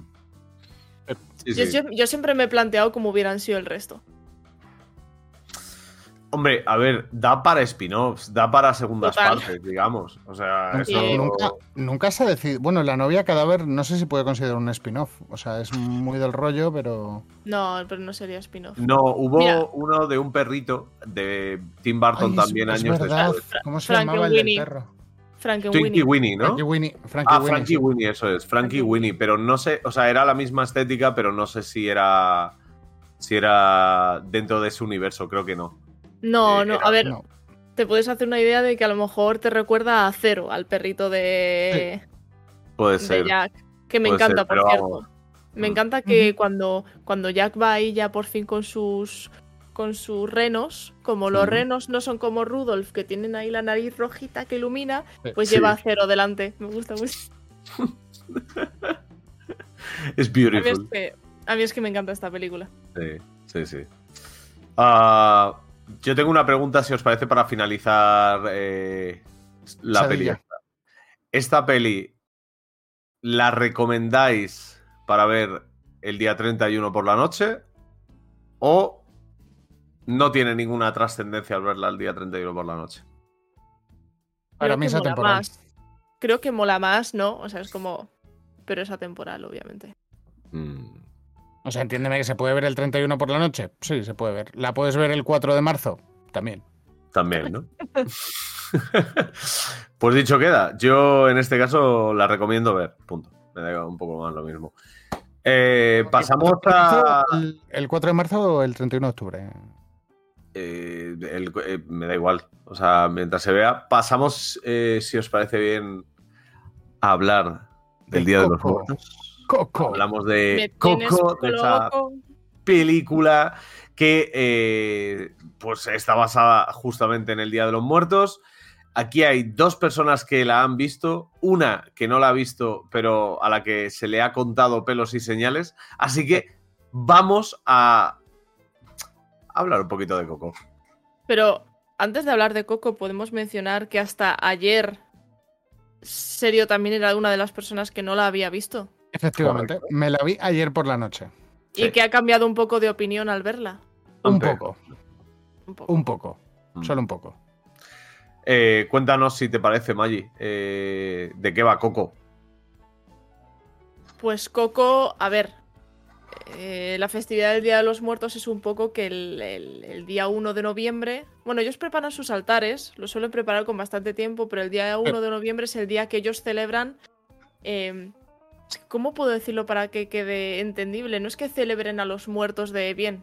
Sí, Yo, sí. yo- yo siempre me he planteado cómo hubieran sido el resto. Hombre, a ver, da para spin-offs, da para segundas Total. partes, digamos. O sea, Nunca, eso... nunca, nunca se ha decidido. Bueno, la novia cadáver no sé si puede considerar un spin-off. O sea, es muy del rollo, pero. No, pero no sería spin-off. No, hubo Mira. uno de un perrito de Tim Burton Ay, también es años verdad. después. ¿Cómo se llamaba el del perro? Twinkie Frankenweenie. Winnie, ¿no? Frankie Winnie. Frankie Ah, Winnie, Frankie sí. Winnie, eso es, Frankie Frankie Winnie, pero no sé, o sea, era la misma estética, pero no sé si era si era dentro de ese universo, creo que no. No, Eh, no, era- a ver, No. te puedes hacer una idea de que a lo mejor te recuerda a Cero, al perrito de, Puede de ser. Jack, que me puede encanta, ser, por pero cierto. vamos. Me Mm. encanta que cuando, cuando Jack va ahí ya por fin con sus con sus renos, como los renos no son como Rudolf, que tienen ahí la nariz rojita que ilumina, Sí. pues Sí. lleva a Cero delante. Me gusta mucho. Es A mí, es beautiful. que, a mí es que me encanta esta película. Sí, sí, sí. Ah, yo tengo una pregunta, si os parece, para finalizar eh, la peli. Esta. Peli, ¿la recomendáis para ver el día 31 por la noche? ¿O no tiene ninguna trascendencia al verla el día 31 por la noche? Para mí es atemporal. más. Creo que mola más, ¿no? O sea, es como... Pero es atemporal, obviamente. Mm, O sea, entiéndeme que se puede ver el 31 por la noche. Sí, se puede ver. ¿La puedes ver el 4 de marzo? También. también, ¿no? pues dicho queda, yo en este caso la recomiendo ver, punto. Me da un poco más lo mismo. Eh, pasamos a... ¿El, el 4 de marzo o el 31 de octubre? Eh, el- eh, me da igual. O sea, mientras se vea, pasamos, eh, si os parece bien, a hablar del De Día de los. Muertos. Coco. Hablamos de Coco, de esa película que eh, pues está basada justamente en el Día de los Muertos. Aquí hay dos personas que la han visto, una que no la ha visto, pero a la que se le ha contado pelos y señales. Así que vamos a hablar un poquito de Coco. Pero antes de hablar de Coco, podemos mencionar que hasta ayer Serio también era una de las personas que no la había visto. Efectivamente, Correcto. me la vi ayer por la noche. Sí. Y que ha cambiado un poco de opinión al verla. Un poco, Un poco. un poco, Mm. solo un poco. Eh, cuéntanos si te parece, Maggi, eh, de qué va Coco. Pues Coco, a ver, eh, la festividad del Día de los Muertos es un poco que el, el- el día 1 de noviembre, bueno, ellos preparan sus altares, lo suelen preparar con bastante tiempo, pero el día 1 de noviembre es el día que ellos celebran... eh, ¿Cómo puedo decirlo para que quede entendible? No es que celebren a los muertos de bien.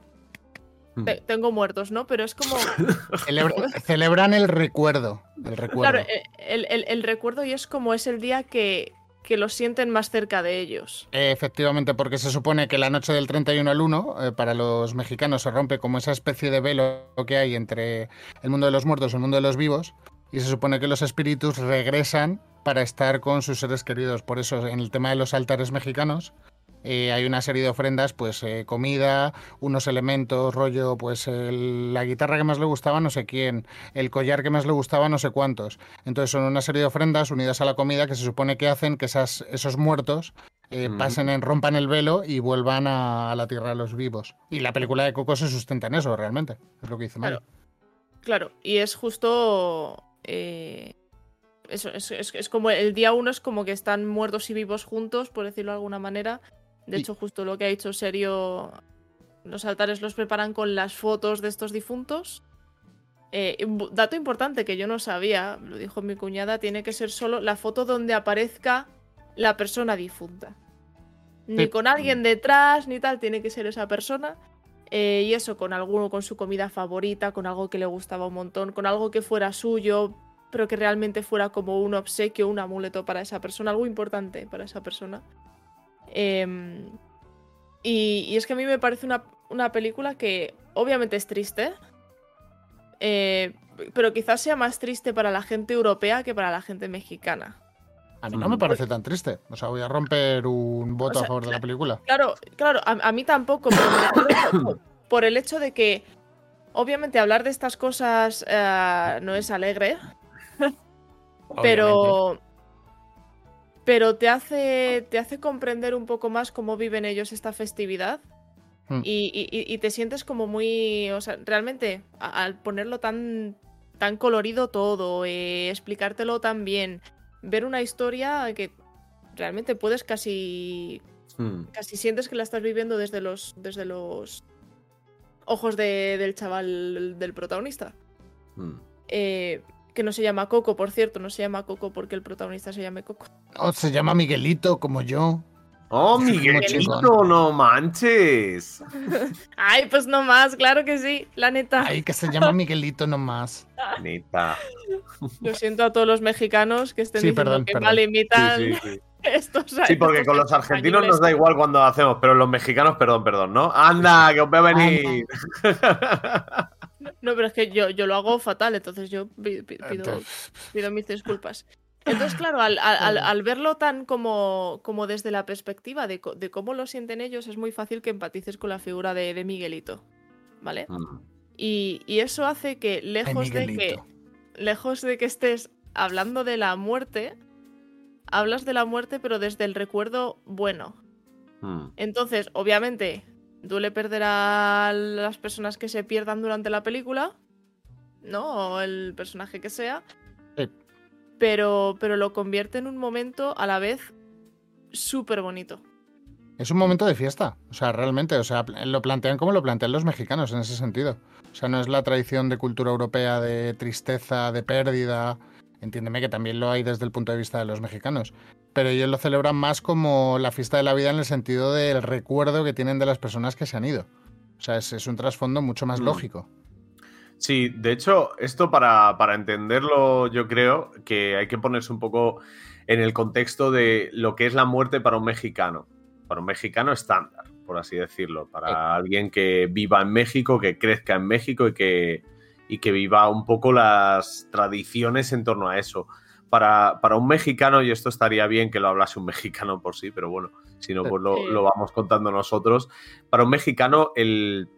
Mm. te- tengo muertos, ¿no? Pero es como... Celebra- celebran el recuerdo. El recuerdo. Claro, eh, el, el- el recuerdo y es como es el día que, que los sienten más cerca de ellos. Eh, Efectivamente, porque se supone que la noche del 31 al 1, eh, para los mexicanos se rompe como esa especie de velo que hay entre el mundo de los muertos y el mundo de los vivos, y se supone que los espíritus regresan para estar con sus seres queridos. Por eso, en el tema de los altares mexicanos, eh, hay una serie de ofrendas, pues eh, comida, unos elementos, rollo, pues el- la guitarra que más le gustaba no sé quién, el collar que más le gustaba no sé cuántos. Entonces son una serie de ofrendas unidas a la comida que se supone que hacen que esas, esos muertos eh, Ujú. pasen en, rompan el velo y vuelvan a, a la tierra de los vivos. Y la película de Coco se sustenta en eso, realmente. Es lo que dice Mario. Claro, y es justo. Eso, es, es- es como el día uno es como que están muertos y vivos juntos, por decirlo de alguna manera. De hecho, justo lo que ha dicho Serio, los altares los preparan con las fotos de estos difuntos. Eh, dato importante que yo no sabía, lo dijo mi cuñada, tiene que ser solo la foto donde aparezca la persona difunta. Ni Sí. con alguien detrás, ni tal, tiene que ser esa persona. Eh, y eso, con alguno, con su comida favorita, con algo que le gustaba un montón, con algo que fuera suyo, pero que realmente fuera como un obsequio, un amuleto para esa persona, algo importante para esa persona. Em, y, y es que a mí me parece una, una película que obviamente es triste, eh, pero quizás sea más triste para la gente europea que para la gente mexicana. A mí no me parece tan triste. O sea, voy a romper un voto O sea, a favor de la película. Claro, claro, a, a mí tampoco, pero me refiero por, por el hecho de que, obviamente, hablar de estas cosas eh, no es alegre, pero, pero te hace, te hace comprender un poco más cómo viven ellos esta festividad. Hmm. Y, y- y- y te sientes como muy. O sea, realmente, al ponerlo tan, tan colorido todo, eh, explicártelo tan bien, ver una historia que realmente puedes casi Hmm. casi sientes que la estás viviendo desde los desde los ojos de- del chaval del protagonista Hmm. Eh, que no se llama Coco por cierto no se llama Coco porque el protagonista se llame Coco Oh, se llama Miguelito, como yo. ¡Oh, Miguelito, no manches! ay pues no más claro que sí la neta Ay, que se llama Miguelito nomás. Neta. lo siento a todos los mexicanos que estén Sí, diciendo perdón, que perdón. mal Sí, imitan sí, sí. estos Sí, porque con los argentinos nos da igual cuando hacemos, pero los mexicanos, perdón, perdón, ¿no? ¡Anda, que os veo venir! No pero es que yo, yo lo hago fatal entonces yo pi- pi- pido, pido mis disculpas. Entonces, claro, al, al- al- verlo tan como, como desde la perspectiva de, de cómo lo sienten ellos, es muy fácil que empatices con la figura de, de Miguelito. ¿Vale? Hmm. Y, y eso hace que, lejos de que, lejos de que estés hablando de la muerte, hablas de la muerte, pero desde el recuerdo bueno. Hmm. Entonces, obviamente, duele perder a las personas que se pierdan durante la película, ¿no? O el personaje que sea. Sí. Pero, pero lo convierte en un momento a la vez súper bonito. Es un momento de fiesta. O sea, realmente. O sea, lo plantean como lo plantean los mexicanos en ese sentido. O sea, no es la tradición de cultura europea de tristeza, de pérdida. Entiéndeme que también lo hay desde el punto de vista de los mexicanos. Pero ellos lo celebran más como la fiesta de la vida en el sentido del recuerdo que tienen de las personas que se han ido. O sea, es, es un trasfondo mucho más Mm. lógico. Sí, de hecho, esto para, para entenderlo, yo creo que hay que ponerse un poco en el contexto de lo que es la muerte para un mexicano. Para un mexicano estándar, por así decirlo. Para Sí. alguien que viva en México, que crezca en México y que, y que viva un poco las tradiciones en torno a eso. Para, para un mexicano, y esto estaría bien que lo hablase un mexicano por sí, pero bueno, si no, pues lo, lo vamos contando nosotros. Para un mexicano, el,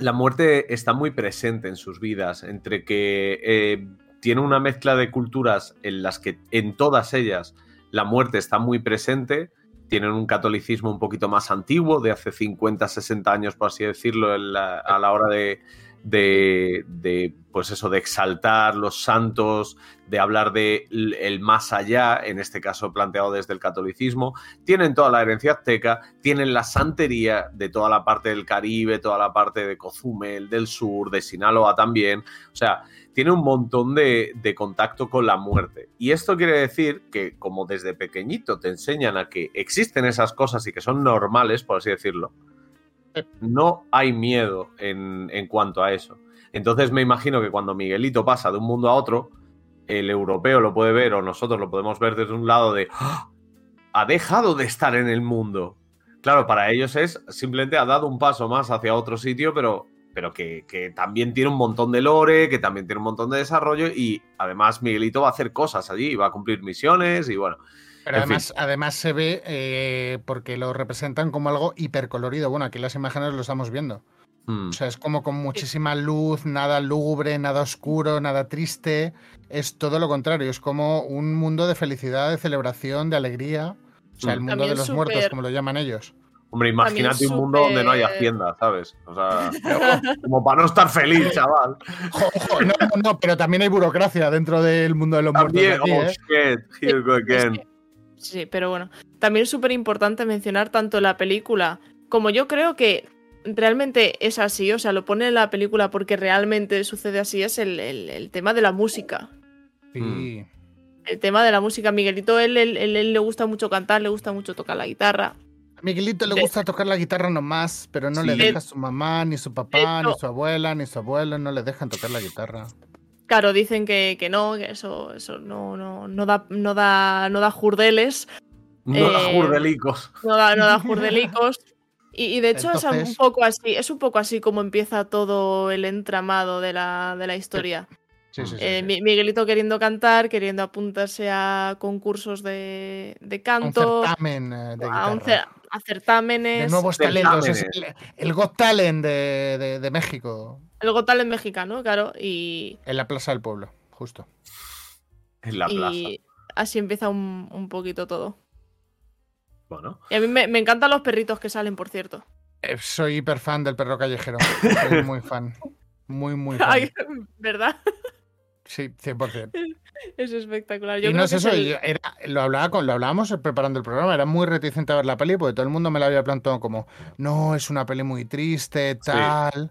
la muerte está muy presente en sus vidas, entre que eh, tiene una mezcla de culturas en las que en todas ellas la muerte está muy presente. Tienen un catolicismo un poquito más antiguo, de hace 50, 60 años, por así decirlo, la- a la hora de, de, pues eso, de exaltar los santos, de hablar de el más allá, en este caso planteado desde el catolicismo. Tienen toda la herencia azteca, tienen la santería de toda la parte del Caribe, toda la parte de Cozumel, del sur, de Sinaloa también. O sea, tiene un montón de, de contacto con la muerte. Y esto quiere decir que como desde pequeñito te enseñan a que existen esas cosas y que son normales, por así decirlo, no hay miedo en, cuanto a eso. Entonces me imagino que cuando Miguelito pasa de un mundo a otro, el europeo lo puede ver o nosotros lo podemos ver desde un lado de "¡Ah! ha dejado de estar en el mundo. Claro, para ellos es simplemente ha dado un paso más hacia otro sitio, pero, pero que, que también tiene un montón de lore, que también tiene un montón de desarrollo y además Miguelito va a hacer cosas allí, va a cumplir misiones y bueno. Pero En además, además se ve eh, porque lo representan como algo hipercolorido. Bueno, aquí las imágenes lo estamos viendo. mm, O sea, es como con muchísima luz, nada lúgubre, nada oscuro, nada triste. Es todo lo contrario, es como un mundo de felicidad, de celebración, de alegría. O sea, el Mm. mundo de los muertos, como lo llaman ellos. Hombre, imagínate un mundo donde no hay hacienda, ¿sabes? O sea, como para no estar feliz, chaval. No, no, no, pero también hay burocracia dentro del mundo de los muertos. aquí, oh ¿eh? shit, here we go Es again. Sí, pero bueno. También es súper importante mencionar tanto la película como yo creo que realmente es así, o sea, lo pone en la película porque realmente sucede así, es el, el- el tema de la música. Sí. El tema de la música, Miguelito, él, él- él- él le gusta mucho cantar, le gusta mucho tocar la guitarra. A Miguelito le De- gusta tocar la guitarra nomás, pero no le deja su mamá, ni su papá, ni su abuela, ni su abuelo, no le dejan tocar la guitarra. Claro, dicen que, que no, que eso, eso no, no, no da, no da, no da jurdeles, No da Eh, jurdelicos. no da, no da jurdelicos. Y, y de hecho es un poco así, es un poco así como empieza todo el entramado de la, de la historia. Sí, sí, sí. Eh, Miguelito queriendo cantar, queriendo apuntarse a concursos de, de un canto, certamen eh, de a, un cer- a certámenes, de nuevos talentos. El, el Got Talent de, de- de México, el Got Talent mexicano, claro, y, en la Plaza del Pueblo, justo. En la y plaza. así empieza un, un poquito todo. Bueno, Y a mí me, me encantan los perritos que salen, por cierto. Eh, soy hiper fan del perro callejero. Soy muy fan. Muy, muy fan. Ay, ¿Verdad? Sí, 100%. Es espectacular. Yo y no es eso, el- yo era- lo, hablaba con, lo hablábamos preparando el programa, era muy reticente a ver la peli porque todo el mundo me la había planteado como, no, es una peli muy triste, tal.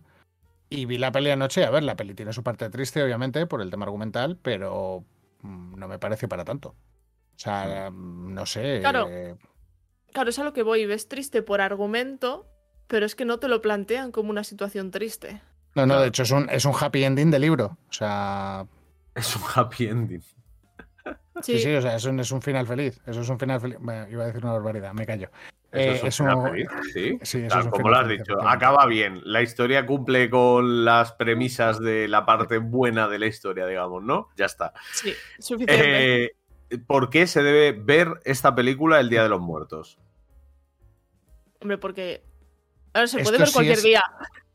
Y vi la peli anoche, a ver, la peli tiene su parte triste, obviamente, por el tema argumental, pero mm, no me pareció para tanto. O sea, mm, no sé. Claro. eh, Claro, es a lo que voy. Ves triste por argumento, pero es que no te lo plantean como una situación triste. No, no, de hecho es un, es un happy ending de libro. O sea, es un happy ending. sí, Sí, sí, o sea, es un, es un final feliz. Eso es un final feliz. Bueno, iba a decir una barbaridad, me callo. Eso Eh, feliz, sí. Sí, eso Tal como lo has dicho, acaba bien. La historia cumple con las premisas de la parte buena de la historia, digamos, ¿no? Ya está. sí, suficiente. Eh, ¿Por qué se debe ver esta película el Día de los Muertos? Hombre, porque. A ver, se Esto puede ver sí cualquier es- día.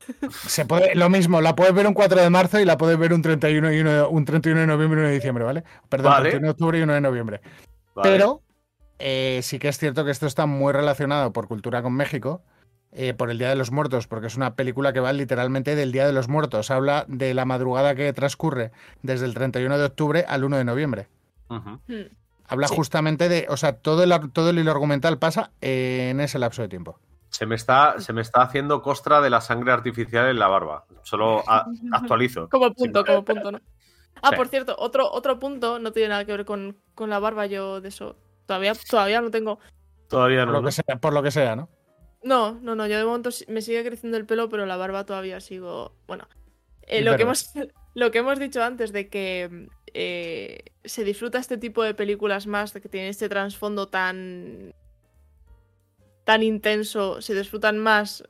Se puede, lo mismo, la puedes ver un 4 de marzo y la puedes ver un 31, y uno de- un 31 de noviembre y uno de diciembre, ¿vale? Perdón, Vale. 31 de octubre y 1 de noviembre. ¿Vale? Pero eh, sí que es cierto que esto está muy relacionado por cultura con México, eh, por el Día de los Muertos, porque es una película que va literalmente del Día de los Muertos. Habla de la madrugada que transcurre desde el 31 de octubre al 1 de noviembre. Hmm. Habla Sí. justamente de, o sea, todo el, todo el hilo argumental pasa en ese lapso de tiempo. Se me, está, se me está haciendo costra de la sangre artificial en la barba. Solo a- actualizo. Como punto, como punto, ¿no? Ah, Sí. por cierto, otro, otro punto no tiene nada que ver con, con la barba, yo de eso. Todavía, todavía no tengo. Todavía Por no. lo, ¿no? que sea, por lo que sea, ¿no? No, no, no, yo de momento me sigue creciendo el pelo, pero la barba todavía sigo. Bueno. eh, lo, que hemos, lo que hemos dicho antes de que eh, se disfruta este tipo de películas más, de que tienen este trasfondo tan. tan intenso, se disfrutan más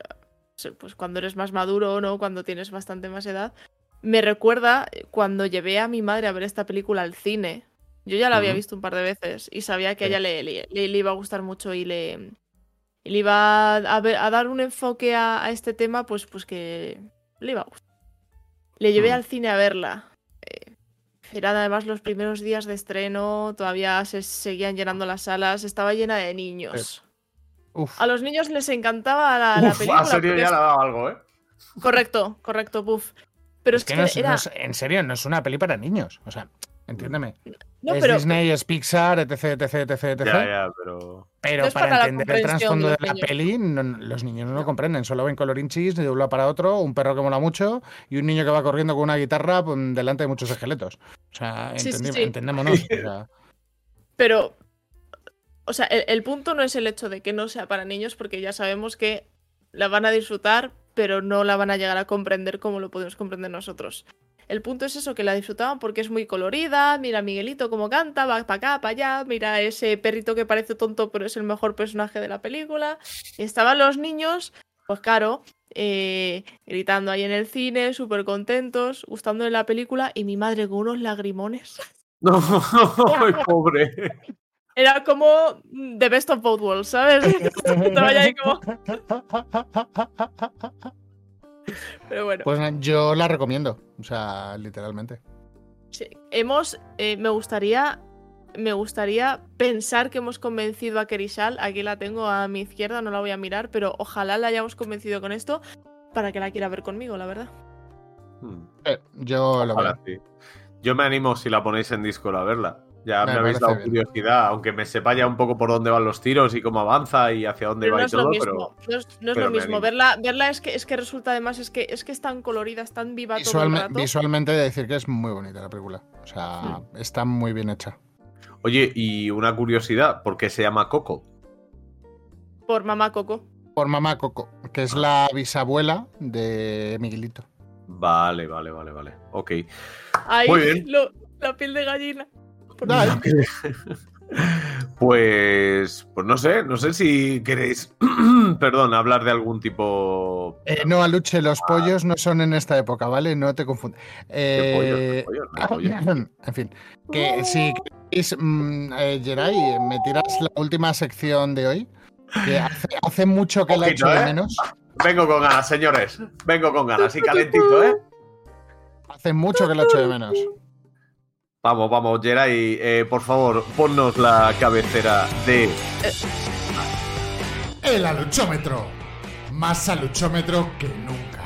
eh, pues cuando eres más maduro o no, cuando tienes bastante más edad. Me recuerda cuando llevé a mi madre a ver esta película al cine. Yo ya la había visto un par de veces y sabía que a ella le, le- iba a gustar mucho y le, le iba a, ver- a dar un enfoque a, a este tema, pues, pues que le iba a gustar. Le llevé Mm. al cine a verla. Eh, Eran además los primeros días de estreno, todavía se seguían llenando las salas, estaba llena de niños. Uf. A los niños les encantaba la, la Uf, película. a serio ya le ha dado algo, ¿eh? Correcto, correcto, puff. Pero es, Es que que, no es, era. no es- en serio, no es una peli para niños. O sea, entiéndeme. No, es pero Disney, es Pixar, etc, etc, etc, etc. Ya, ya, pero. Pero No para, entender el trasfondo de la niños. peli, no- los niños no lo comprenden. Solo ven colorinchis de un lado para otro, un perro que mola mucho y un niño que va corriendo con una guitarra pues, delante de muchos esqueletos. O sea, Sí, sí, entendi- sí. entendémonos. o sea, Pero, o sea, el, el punto no es el hecho de que no sea para niños, porque ya sabemos que la van a disfrutar, pero no la van a llegar a comprender como lo podemos comprender nosotros. El punto es eso, que la disfrutaban porque es muy colorida, mira a Miguelito cómo canta, va para acá, para allá, mira ese perrito que parece tonto, pero es el mejor personaje de la película. Y estaban los niños, pues claro, eh, gritando ahí en el cine, súper contentos, gustando de la película, y mi madre con unos lagrimones. No, ay, pobre. Era como The Best of Both Worlds, ¿sabes? Estaba ya ahí como. Pero bueno, Pues yo la recomiendo. O sea, literalmente. sí. hemos. eh, me gustaría. Me gustaría pensar que hemos convencido a Kerishal. Aquí la tengo a mi izquierda, no la voy a mirar, pero ojalá la hayamos convencido con esto para que la quiera ver conmigo, la verdad. Hmm, Eh, yo lo ojalá veo. sí. Yo me animo si la ponéis en Discord a verla. Ya Me me, habéis dado bien. curiosidad, aunque me sepa ya un poco por dónde van los tiros y cómo avanza y hacia dónde Pero va no y es lo todo, mismo. pero. No es, no es pero lo mismo. Verla, verla es que es que resulta además es que es que es tan colorida, es tan viva todo el Visualme- rato. visualmente he de decir que es muy bonita la película. O sea, está muy bien hecha. Oye, y una curiosidad, ¿por qué se llama Coco? Por mamá Coco. Por mamá Coco, que es la bisabuela de Miguelito. Vale, vale, vale, vale. Ok. Ahí, Muy bien. lo- la piel de gallina. Pues, pues no sé, no sé si queréis, perdón, hablar de algún tipo Eh, no, Aluche, los pollos no son en esta época, ¿vale? No te confundas. pollos, Eh, pollos, en fin, que si queréis, mm, eh, Geray, me tiras la última sección de hoy. Que hace, hace mucho que la Ojito, echo de ¿eh? menos. Vengo con ganas, señores. Vengo con ganas y calentito, ¿eh? Hace mucho que la echo de menos. Vamos, vamos, Geray, eh, por favor, ponnos la cabecera de. El aluchómetro. Más aluchómetro que nunca.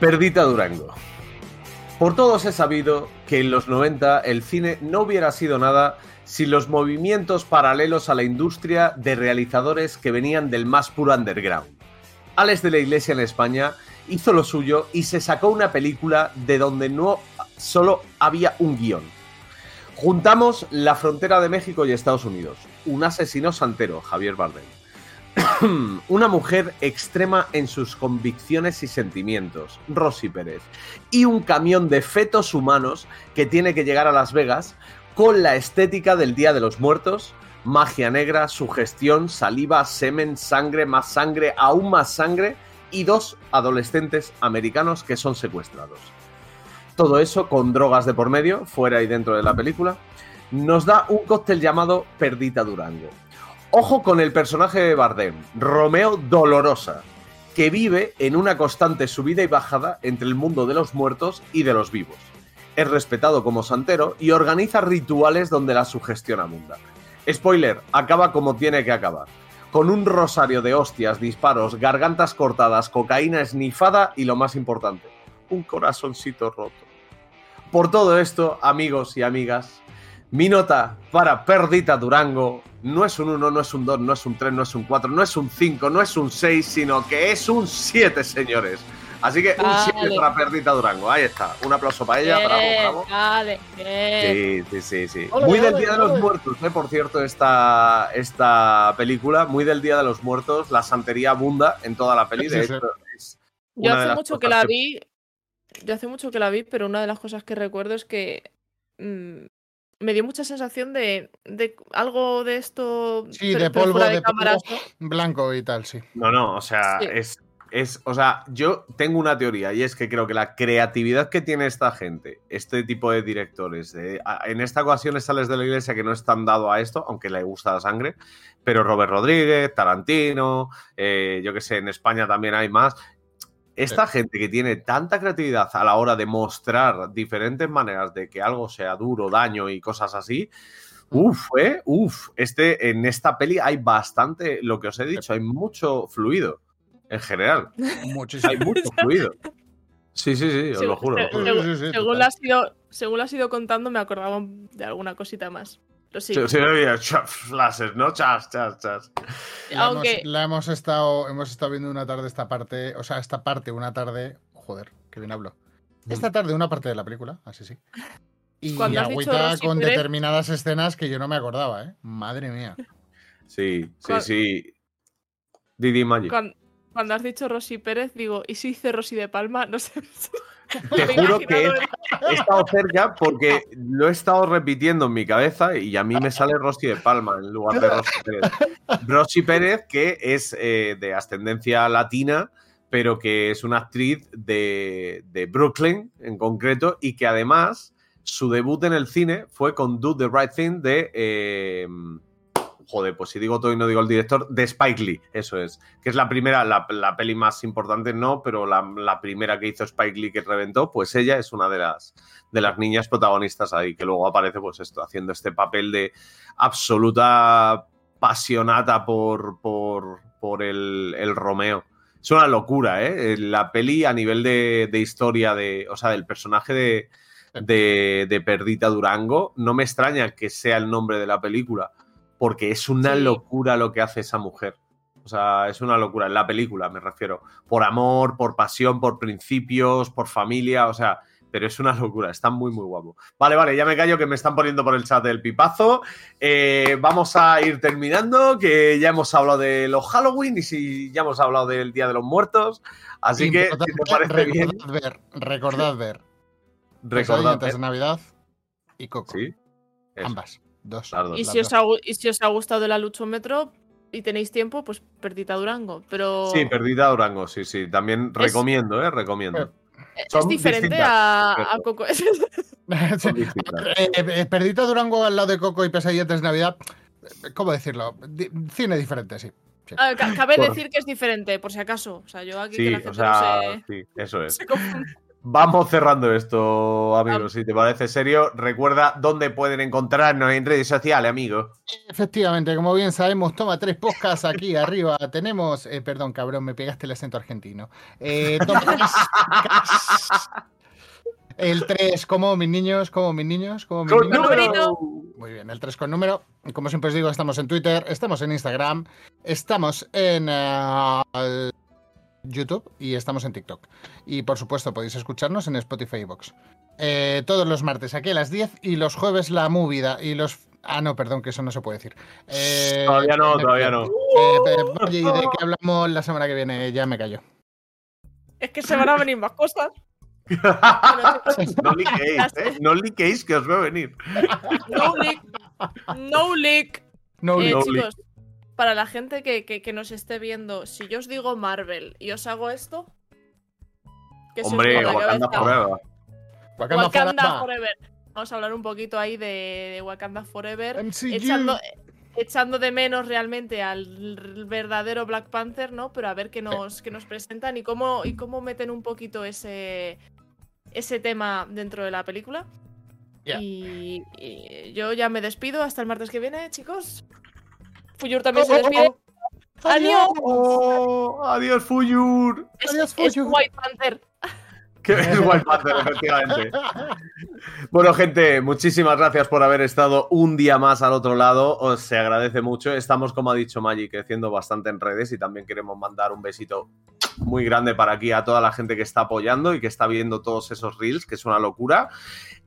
Perdita Durango. Por todos he sabido que en los 90 el cine no hubiera sido nada sin los movimientos paralelos a la industria de realizadores que venían del más puro underground. Alex de la Iglesia en España hizo lo suyo y se sacó una película de donde no solo había un guion. Juntamos la frontera de México y Estados Unidos. Un asesino santero, Javier Bardem. Una mujer extrema en sus convicciones y sentimientos, Rosy Pérez. Y un camión de fetos humanos que tiene que llegar a Las Vegas con la estética del Día de los Muertos, magia negra, sugestión, saliva, semen, sangre, más sangre, aún más sangre y dos adolescentes americanos que son secuestrados. Todo eso con drogas de por medio, fuera y dentro de la película, nos da un cóctel llamado Perdita Durango. Ojo con el personaje de Bardem, Romeo Dolorosa, que vive en una constante subida y bajada entre el mundo de los muertos y de los vivos. Es respetado como santero y organiza rituales donde la sugestión abunda. Spoiler, acaba como tiene que acabar. Con un rosario de hostias, disparos, gargantas cortadas, cocaína esnifada y lo más importante, un corazoncito roto. Por todo esto, amigos y amigas, mi nota para Perdita Durango no es un 1, no es un 2, no es un 3, no es un 4, no es un 5, no es un 6, sino que es un 7, señores. Así que un 7 Vale. para Perdita Durango. Ahí está. Un aplauso para ella. Bravo, Bien, bravo. Vale, bien. Sí, sí, sí, sí. Ole, muy del ole, Día de los. Muertos, ¿eh? por cierto, esta, esta película, muy del Día de los Muertos, la santería abunda en toda la peli, de Sí, sí. hecho, es Yo de hace mucho que la vi. Yo hace mucho que la vi, pero una de las cosas que recuerdo es que mm, me dio mucha sensación de, de algo de esto. Sí, pero- de polvo, de cámaras, polvo. ¿no? Blanco y tal, sí. No, no, o sea, Sí. es Es, o sea, yo tengo una teoría y es que creo que la creatividad que tiene esta gente, este tipo de directores, de- en esta ocasión sales de la iglesia que no están dado a esto, aunque le gusta la sangre, pero Robert Rodríguez, Tarantino, eh, yo que sé, en España también hay más. Esta gente que tiene tanta creatividad a la hora de mostrar diferentes maneras de que algo sea duro, daño y cosas así, Uf, eh, uf. Este, en esta peli hay bastante, lo que os he dicho, hay mucho fluido. En general, Muchísimo. hay mucho fluido. Sí, sí, sí, os lo juro. lo según- juro. Sí, sí, sí, según, total. la has ido, según la has ido contando, me acordaba de alguna cosita más. Pero sí, Sí, chas, flashes, ¿no? Chas, chas, chas. La, aunque hemos, la hemos estado hemos estado viendo una tarde esta parte, o sea, esta parte una tarde, joder, que bien hablo. Esta tarde una parte de la película, así sí. Y Cuando agüita Rosy con determinadas escenas que yo no me acordaba, ¿eh? Madre mía. Sí, sí, sí. Didi Magic. cuando, cuando has dicho Rosy Pérez, digo, ¿y si dice Rosy de Palma? No sé. Te juro que he estado cerca porque lo he estado repitiendo en mi cabeza y a mí me sale Rosy de Palma en lugar de Rosy Pérez. Rosy Pérez, que es eh, de ascendencia latina, pero que es una actriz de, de Brooklyn en concreto y que además su debut en el cine fue con Do the Right Thing de... eh, joder, pues si digo todo y no digo el director, de Spike Lee, eso es. Que es la primera, la, la peli más importante, no, pero la, la primera que hizo Spike Lee que reventó, pues ella es una de las, de las niñas protagonistas ahí, que luego aparece, pues esto, haciendo este papel de absoluta pasionata por, por, por el, el Romeo. Es una locura, ¿eh? La peli a nivel de, de historia, de, o sea, del personaje de, de Perdita Durango, no me extraña que sea el nombre de la película, porque es una Sí. locura lo que hace esa mujer. O sea, es una locura, en la película me refiero. Por amor, por pasión, por principios, por familia, o sea, pero es una locura, está muy, muy guapo. Vale, vale, ya me callo que me están poniendo por el chat el pipazo. Eh, vamos a ir terminando, que ya hemos hablado de los Halloween y si ya hemos hablado del Día de los Muertos. Así que, si te Importante, parece bien, recordad ver, recordad ver. recordad. Pesadillas de Navidad y Coco. Sí, eso, Ambas. Dos. las dos. Y si, os ha, y si os ha gustado el aluchómetro y tenéis tiempo, pues Perdita Durango. Pero Sí, Perdita Durango, sí, sí. También recomiendo, ¿eh? Recomiendo. es son diferente distintas, a, a Coco. Eh, eh, Perdita Durango al lado de Coco y Pesadillas de Navidad. eh, ¿Cómo decirlo? Cine diferente, sí. Ah, ca- Cabe decir que es diferente, por si acaso. O sea, yo aquí que Sí, la o gente sea, no se, sí, eso es. se. Vamos cerrando esto, amigos. Si te parece serio, recuerda dónde pueden encontrarnos en redes sociales, amigos. Efectivamente, como bien sabemos, toma tres podcasts aquí arriba. Tenemos, eh, perdón, cabrón, me pegaste el acento argentino. Eh, toma tres podcasts. El 3, como mis niños, como mis niños, como mis Con niños. número. Muy bien, el 3 con número. Como siempre os digo, estamos en Twitter, estamos en Instagram, estamos en eh, YouTube y estamos en TikTok. Y por supuesto podéis escucharnos en Spotify y Vox. Eh, todos los martes aquí a las 10 y los jueves la movida y los... Ah, no, perdón, que eso no se puede decir. Eh, Todavía no, todavía no. eh, eh, oye, ¿y de qué hablamos la semana que viene? Ya me callo. Es que se van a venir más cosas. No liquéis, ¿eh? No liquéis que os veo venir. no leak. No leak. No, Eh, no chicos, para la gente que, que- que nos esté viendo, si yo os digo Marvel y os hago esto. ¿qué se os Hombre, a la Wakanda? Forever. Wakanda Wakanda Forever. Forever. Vamos a hablar un poquito ahí de, de Wakanda Forever. MCU. Echando, echando de menos realmente al verdadero Black Panther, ¿no? Pero a ver qué nos, qué nos presentan y cómo, y cómo meten un poquito ese, ese tema dentro de la película. Y yo ya me despido hasta el martes que viene, chicos. Fuyur también se despide. ¡Adiós! Oh, adiós, Fuyur. Es, Adiós, es Fuyur. White Panther. Que es efectivamente. Bueno, gente, muchísimas gracias por haber estado un día más al otro lado. Os se agradece mucho. Estamos, como ha dicho Maggi, creciendo bastante en redes y también queremos mandar un besito muy grande para aquí a toda la gente que está apoyando y que está viendo todos esos reels, que es una locura.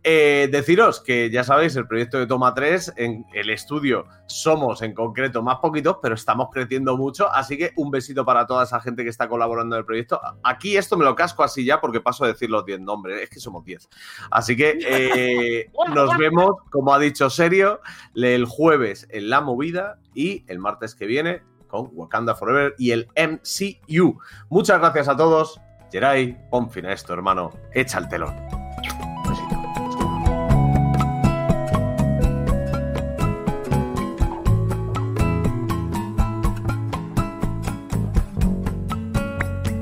Eh, deciros que ya sabéis, el proyecto de Toma 3, en el estudio somos en concreto más poquitos, pero estamos creciendo mucho, así que un besito para toda esa gente que está colaborando en el proyecto. Aquí esto me lo casco así ya porque paso a decir los 10 nombres, es que somos 10. Así que eh, nos vemos, como ha dicho Serio, el jueves en La Movida y el martes que viene con Wakanda Forever y el MCU. Muchas gracias a todos. Jerai, pon fin a esto, hermano. Echa el telón.